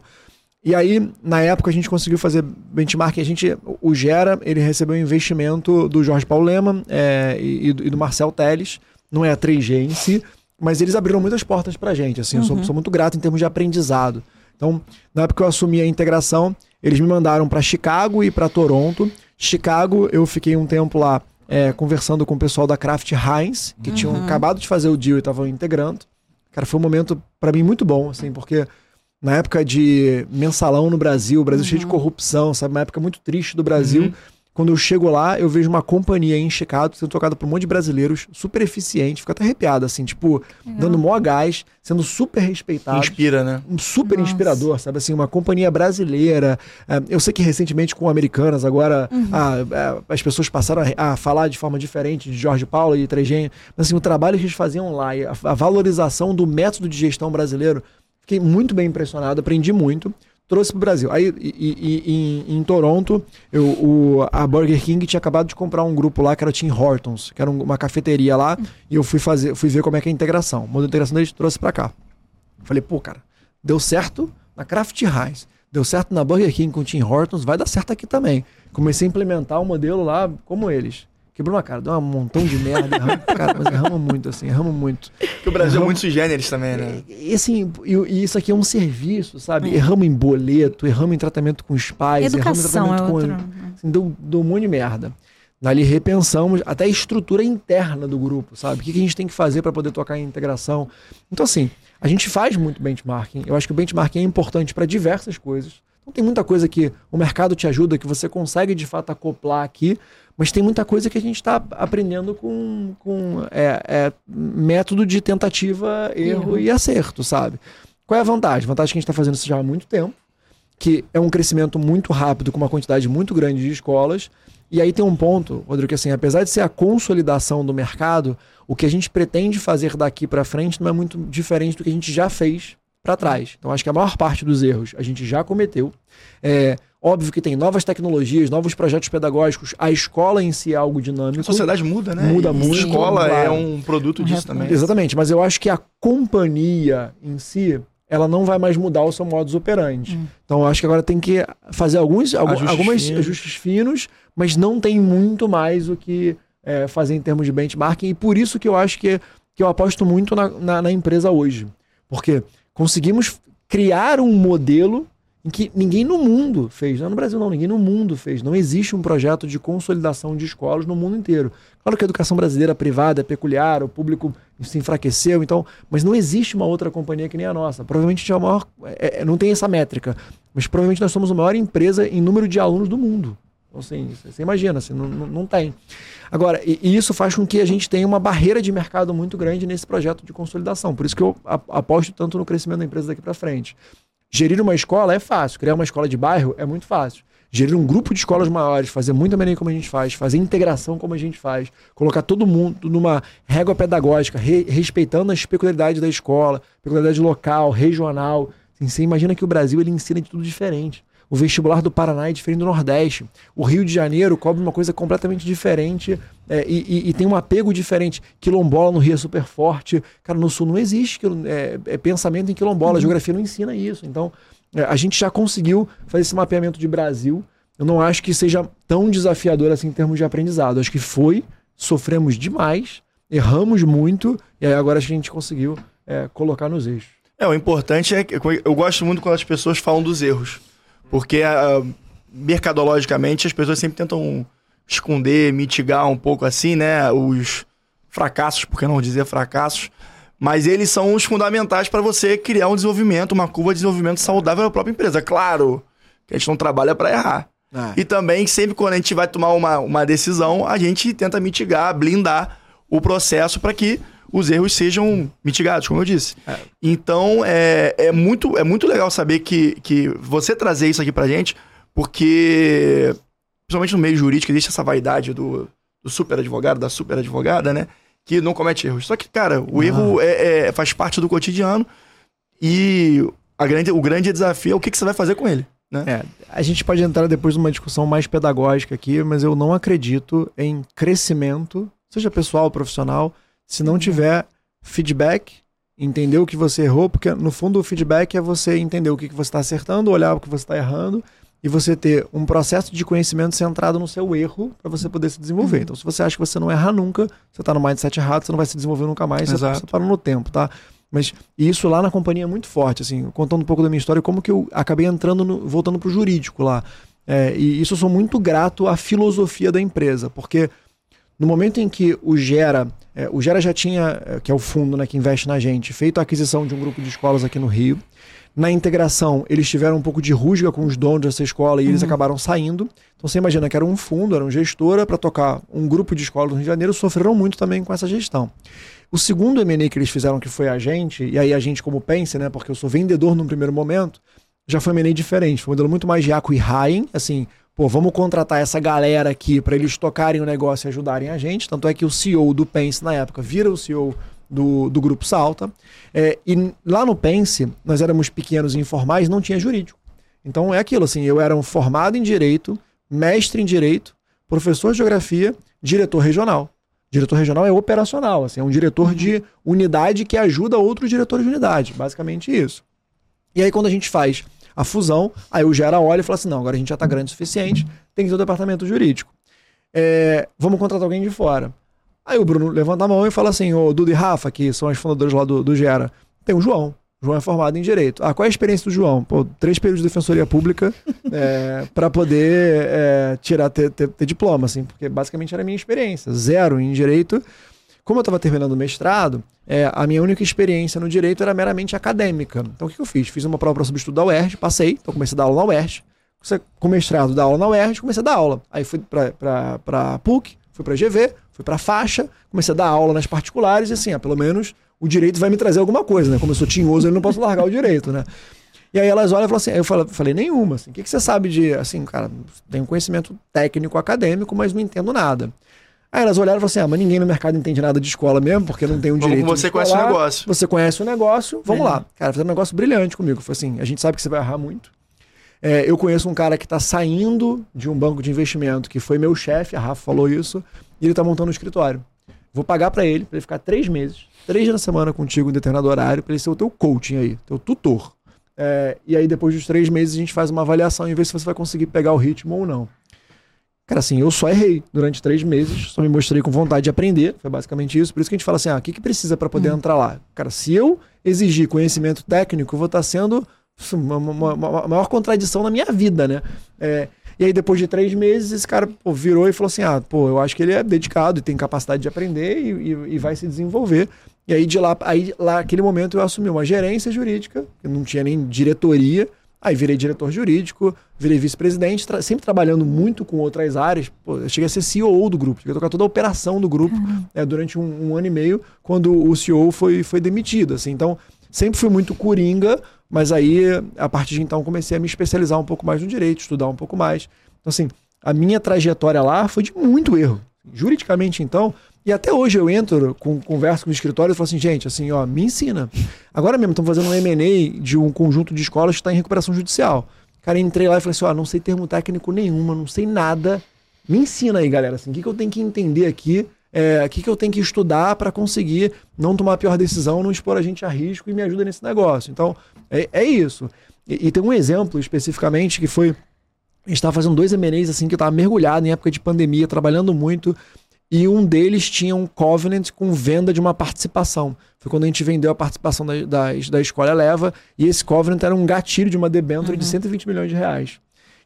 E aí, na época, a gente conseguiu fazer benchmark. A gente, o Gera, ele recebeu um investimento do Jorge Paulo Lema é, e, e do- Marcel Teles. Não é a 3G em si, mas eles abriram muitas portas pra gente. Assim, eu sou, sou muito grato em termos de aprendizado. Então, na época que eu assumi a integração, eles me mandaram para Chicago e para Toronto. Chicago, eu fiquei um tempo lá é, conversando com o pessoal da Kraft Heinz, que tinham acabado de fazer o deal e estavam integrando. Cara, foi um momento para mim muito bom, assim, porque na época de mensalão no Brasil, o Brasil cheio de corrupção, sabe? Uma época muito triste do Brasil. Quando eu chego lá, eu vejo uma companhia em Chicago sendo tocada por um monte de brasileiros, super eficiente, fico até arrepiado, assim, tipo, dando mó gás, sendo super respeitado Inspira, né? um super Nossa. inspirador, sabe? Assim, uma companhia brasileira. É, eu sei que recentemente com Americanas, agora a- a- as pessoas passaram a, a falar de forma diferente de Jorge Paulo e 3G. Mas assim, o trabalho que eles faziam lá a, a valorização do método de gestão brasileiro, fiquei muito bem impressionado, aprendi muito. Trouxe para o Brasil. Aí, e, e- em, em Toronto, eu, o- a Burger King tinha acabado de comprar um grupo lá que era o Tim Hortons, que era um- uma cafeteria lá, e eu fui fazer, fui ver como é que é a integração. O modelo de integração deles trouxe para cá. Falei, pô, cara, deu certo na Kraft Heinz, deu certo na Burger King com o Tim Hortons, vai dar certo aqui também. Comecei a implementar o modelo lá como eles. Quebrou uma cara, deu um montão de merda, erramos, cara, mas erramos muito, assim, erramos muito. Porque o Brasil é muito sui generis também, né? E assim, e, e isso aqui é um serviço, sabe? Erramos em boleto, erramos em tratamento com os pais, erramos em Educação é tratamento outro. com. Assim, deu, deu um monte de merda. Dali repensamos até a estrutura interna do grupo, sabe? O que que a gente tem que fazer para poder tocar em integração. Então, assim, a gente faz muito benchmarking. Eu acho que o benchmarking é importante para diversas coisas. Então, tem muita coisa que o mercado te ajuda, que você consegue de fato acoplar aqui, mas tem muita coisa que a gente está aprendendo com, com é, é, método de tentativa, erro Erro. e acerto, sabe? Qual é a vantagem? A vantagem é que a gente está fazendo isso já há muito tempo, que é um crescimento muito rápido, com uma quantidade muito grande de escolas. E aí tem um ponto, Rodrigo, que assim, apesar de ser a consolidação do mercado, o que a gente pretende fazer daqui para frente não é muito diferente do que a gente já fez para trás. Então acho que a maior parte dos erros a gente já cometeu. É óbvio que tem novas tecnologias, novos projetos pedagógicos, a escola em si é algo dinâmico. A sociedade muda, né? Muda E muito, escola claro. é um produto disso também. Exatamente, mas eu acho que a companhia em si, ela não vai mais mudar o seu modus operandi. Então eu acho que agora tem que fazer alguns Ajustes algumas finos. ajustes finos, mas não tem muito mais o que é, fazer em termos de benchmarking. E por isso que eu acho que, que eu aposto muito na, na, na empresa hoje. Porque conseguimos criar um modelo em que ninguém no mundo fez, não é no Brasil não, ninguém no mundo fez. Não existe um projeto de consolidação de escolas no mundo inteiro. Claro que a educação brasileira privada é peculiar, o público se enfraqueceu, então, mas não existe uma outra companhia que nem a nossa. Provavelmente a maior, é- é- não tem essa métrica, mas provavelmente nós somos a maior empresa em número de alunos do mundo. Então, assim, você imagina, assim, não, não, tem. Agora, e, e isso faz com que a gente tenha uma barreira de mercado muito grande nesse projeto de consolidação. Por isso que eu aposto tanto no crescimento da empresa daqui para frente. Gerir uma escola é fácil, criar uma escola de bairro é muito fácil. Gerir um grupo de escolas maiores, fazer muito bem como a gente faz, fazer integração como a gente faz, colocar todo mundo numa régua pedagógica, re- respeitando as peculiaridades da escola, peculiaridade local, regional. Assim, você imagina que o Brasil ele ensina de tudo diferente. O vestibular do Paraná é diferente do Nordeste. O Rio de Janeiro cobra uma coisa completamente diferente é, e, e- e tem um apego diferente. Quilombola no Rio é super forte. Cara, no Sul não existe é, é pensamento em quilombola. A geografia não ensina isso. Então, é, a gente já conseguiu fazer esse mapeamento de Brasil. Eu não acho que seja tão desafiador assim em termos de aprendizado. Acho que foi, sofremos demais, erramos muito e aí agora a gente conseguiu é, colocar nos eixos. É, o importante é que eu gosto muito quando as pessoas falam dos erros. Porque ah, mercadologicamente as pessoas sempre tentam esconder, mitigar um pouco assim, né? Os fracassos, por que não dizer fracassos? Mas eles são os fundamentais para você criar um desenvolvimento, uma curva de desenvolvimento saudável da própria empresa. Claro que a gente não trabalha para errar. Ah, E também, sempre quando a gente vai tomar uma, uma decisão, a gente tenta mitigar, blindar o processo para que os erros sejam mitigados, como eu disse. Então, é, é, muito, é muito legal saber que, que você trazer isso aqui pra gente, porque, principalmente no meio jurídico, existe essa vaidade do, do super advogado, da super advogada, né? Que não comete erros. Só que, cara, o erro é, é- faz parte do cotidiano e a grande, o grande desafio é o que, que você vai fazer com ele, né? É, a gente pode entrar depois numa discussão mais pedagógica aqui, mas eu não acredito em crescimento, seja pessoal ou profissional, se não tiver feedback, entender o que você errou, porque no fundo o feedback é você entender o que que você está acertando, olhar o que você está errando e você ter um processo de conhecimento centrado no seu erro para você poder se desenvolver. Então, se você acha que você não erra nunca, você está no mindset errado, você não vai se desenvolver nunca mais, você, Exato. você parou no tempo, tá? Mas isso lá na companhia é muito forte, assim, contando um pouco da minha história, como que eu acabei entrando, no, voltando pro jurídico lá. É, e isso eu sou muito grato à filosofia da empresa, porque no momento em que o Gera, é, o Gera já tinha, é, que é o fundo né, que investe na gente, feito a aquisição de um grupo de escolas aqui no Rio. Na integração, eles tiveram um pouco de rusga com os donos dessa escola e eles acabaram saindo. Então você imagina que era um fundo, era uma gestora para tocar um grupo de escolas no Rio de Janeiro, sofreram muito também com essa gestão. O segundo M&A que eles fizeram, que foi a gente, e aí a gente como pense, né, porque eu sou vendedor num primeiro momento, já foi um M&A diferente, foi um modelo muito mais de aco e raien, assim, pô, vamos contratar essa galera aqui para eles tocarem o negócio e ajudarem a gente, tanto é que o CEO do Pense na época vira o CEO do, do Grupo Salta, É, e lá no Pense, nós éramos pequenos e informais, não tinha jurídico. Então é aquilo, assim, eu era um formado em Direito, mestre em Direito, professor de Geografia, diretor regional. Diretor regional é operacional, assim, é um diretor de unidade que ajuda outros diretores de unidade, basicamente isso. E aí quando a gente faz a fusão, aí o Gera olha e fala assim, não, agora a gente já está grande o suficiente, tem que ter o departamento jurídico. É, vamos contratar alguém de fora. Aí o Bruno levanta a mão e fala assim, ô Dudu e Rafa, que são as fundadoras lá do, do Gera, tem o João. O João é formado em Direito. Ah, qual é a experiência do João? Pô, três períodos de Defensoria Pública é, para poder é, tirar, ter, ter, ter diploma, assim, porque basicamente era a minha experiência. Zero em Direito. Como eu estava terminando o mestrado, é, a minha única experiência no direito era meramente acadêmica. Então o que, eu fiz? Fiz uma prova para substituto da UERJ, passei, então comecei a dar aula na UERJ. Com mestrado, dar aula na UERJ, comecei a dar aula. Aí fui para PUC, fui para GV, fui para faixa, comecei a dar aula nas particulares e assim, ah, pelo menos o direito vai me trazer alguma coisa, né? Como eu sou tinhoso, eu não posso largar o direito, né? E aí elas olham e falam assim, eu falei nenhuma, assim, o que, que você sabe de, assim, cara, tenho conhecimento técnico acadêmico, mas não entendo nada. Aí elas olharam e falaram assim: ah, mas ninguém no mercado entende nada de escola mesmo, porque não tem um direito. Como você conhece o negócio. Você conhece o negócio, vamos é. lá. Cara, fizeram um negócio brilhante comigo. Foi assim: a gente sabe que você vai errar muito. É, eu conheço um cara que está saindo de um banco de investimento, que foi meu chefe, a Rafa falou isso, e ele está montando um escritório. Vou pagar para ele, para ele ficar três meses, três dias na semana contigo em determinado horário, para ele ser o teu coaching aí, teu tutor. É, e aí, depois dos três meses, a gente faz uma avaliação e vê se você vai conseguir pegar o ritmo ou não. Cara, assim, eu só errei durante três meses, só me mostrei com vontade de aprender, foi basicamente isso. Por isso que a gente fala assim, ah, o que, que precisa para poder hum. entrar lá? Cara, se eu exigir conhecimento técnico, eu vou estar tá sendo uma, uma, uma, maior contradição na minha vida, né? É, e aí, depois de três meses, esse cara pô, virou e falou assim: ah, pô, eu acho que ele é dedicado e tem capacidade de aprender e, e, e vai se desenvolver. E aí, de lá, aí, lá, naquele momento, eu assumi uma gerência jurídica, eu não tinha nem diretoria, Aí virei diretor jurídico, virei vice-presidente, tra sempre trabalhando muito com outras áreas. Pô, eu cheguei a ser CEO do grupo, cheguei a tocar toda a operação do grupo é, durante um, um, ano e meio, quando o CEO foi, foi demitido. Assim. Então, sempre fui muito coringa, mas aí, a partir de então, comecei a me especializar um pouco mais no direito, estudar um pouco mais. Então, assim, a minha trajetória lá foi de muito erro. Juridicamente, então, e até hoje eu entro, com, converso com o escritório e falo assim, gente, assim, ó, me ensina. Agora mesmo, estamos fazendo um M&A de um conjunto de escolas que está em recuperação judicial. Cara, entrei lá e falei assim, ó, não sei termo técnico nenhuma, não sei nada. Me ensina aí, galera, assim, o que, que eu tenho que entender aqui, é, o que, que eu tenho que estudar para conseguir não tomar a pior decisão, não expor a gente a risco e me ajuda nesse negócio. Então, é, é isso. E, e, tem um exemplo especificamente que foi... A gente estava fazendo dois M&As assim, que eu estava mergulhado em época de pandemia, trabalhando muito e um deles tinha um covenant com venda de uma participação. Foi quando a gente vendeu a participação da, da, da Escola Leva, e esse covenant era um gatilho de uma debênture uhum. de 120 milhões de reais.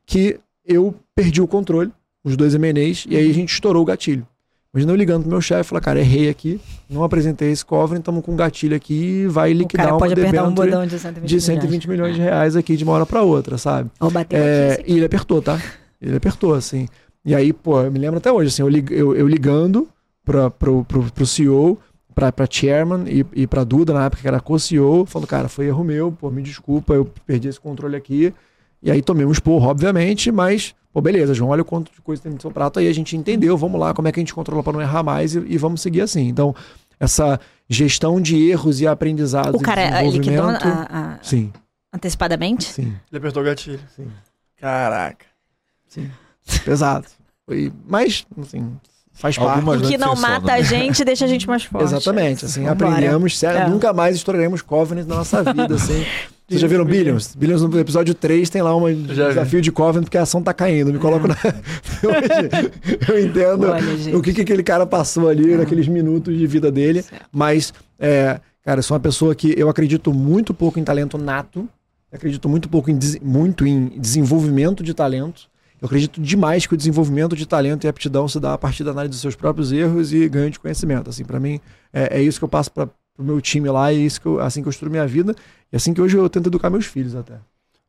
Que eu perdi o controle, os dois MNEs, e aí a gente estourou o gatilho. Imagina eu ligando pro meu chefe e falar, cara, errei aqui, não apresentei esse covenant, estamos com um gatilho aqui e vai liquidar uma debênture um de 120, de 120 milhões. milhões de reais aqui de uma hora para outra, sabe? Ou bateu é, E ele apertou, tá? Ele apertou, assim. E aí, pô, eu me lembro até hoje, assim, eu, lig, eu, eu ligando pra, pro, pro, pro CEO, pra, pra chairman e, e pra Duda, na época que era co-CEO, falando, cara, foi erro meu, pô, me desculpa, eu perdi esse controle aqui. E aí tomei um esporro, obviamente, mas, pô, beleza, João, olha o quanto de coisa tem no seu prato, aí a gente entendeu, vamos lá, como é que a gente controla para não errar mais e, e, vamos seguir assim. Então, essa gestão de erros e aprendizados. O cara liquidou a, a... Sim. antecipadamente? Sim. Ele apertou o gatilho. Sim. Caraca. Sim. Pesado. Foi, mas, assim, faz parte. O que não mata a gente deixa a gente mais forte. Exatamente, assim, Vambora. aprendemos, sério, é. nunca mais estouraremos Covenant na nossa vida, assim. Vocês já viram Billions? Billions no episódio 3 tem lá um desafio de Covenant porque a ação tá caindo. Me coloco na. Hoje eu entendo Olha, o que, que aquele cara passou ali ah. naqueles minutos de vida dele. Certo. Mas, é, cara, eu sou uma pessoa que eu acredito muito pouco em talento nato. Acredito muito pouco em, muito em desenvolvimento de talento. Eu acredito demais que o desenvolvimento de talento e aptidão se dá a partir da análise dos seus próprios erros e ganho de conhecimento. Assim, para mim, é, é, isso que eu passo para o meu time lá e é isso que eu, assim que eu construo minha vida e assim que hoje eu tento educar meus filhos até.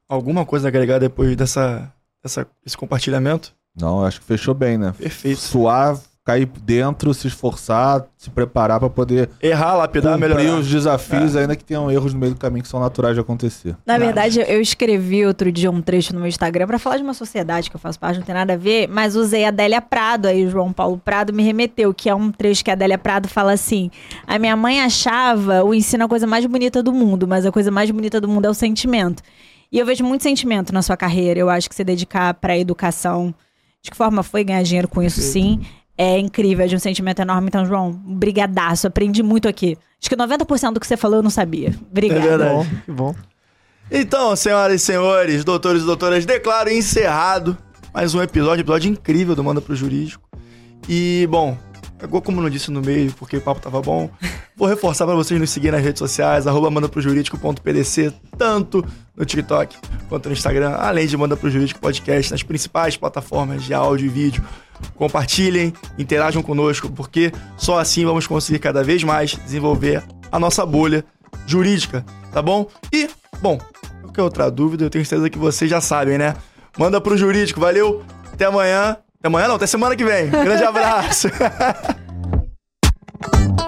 Alguma coisa a agregar depois dessa, dessa, esse compartilhamento? Não, acho que fechou bem, né? Perfeito. Suave, cair dentro, se esforçar, se preparar para poder errar, lapidar, cumprir melhorar. os desafios, é. ainda que tenham erros no meio do caminho que são naturais de acontecer. Na verdade, eu escrevi outro dia um trecho no meu Instagram para falar de uma sociedade que eu faço parte, não tem nada a ver, mas usei a Adélia Prado, aí o João Paulo Prado me remeteu, que é um trecho que a Adélia Prado fala assim: "A minha mãe achava o ensino a coisa mais bonita do mundo, mas a coisa mais bonita do mundo é o sentimento". E eu vejo muito sentimento na sua carreira. Eu acho que se dedicar para a educação de que forma foi ganhar dinheiro com isso, sim é incrível, é de um sentimento enorme. Então, João, brigadaço, aprendi muito aqui. Acho que 90% do que você falou eu não sabia. Obrigado. É verdade. Que bom. Então, senhoras e senhores, doutores e doutoras, declaro encerrado mais um episódio, episódio incrível do Manda pro Jurídico. E, bom, Igual como não disse no meio, porque o papo tava bom. Vou reforçar para vocês nos seguir nas redes sociais, arroba manda pro jurídico.pdc, tanto no TikTok quanto no Instagram, além de Manda pro Jurídico Podcast nas principais plataformas de áudio e vídeo. Compartilhem, interajam conosco, porque só assim vamos conseguir cada vez mais desenvolver a nossa bolha jurídica, tá bom? E, bom, qualquer outra dúvida, eu tenho certeza que vocês já sabem, né? Manda pro jurídico, valeu, até amanhã. Até amanhã não, até semana que vem. Grande abraço.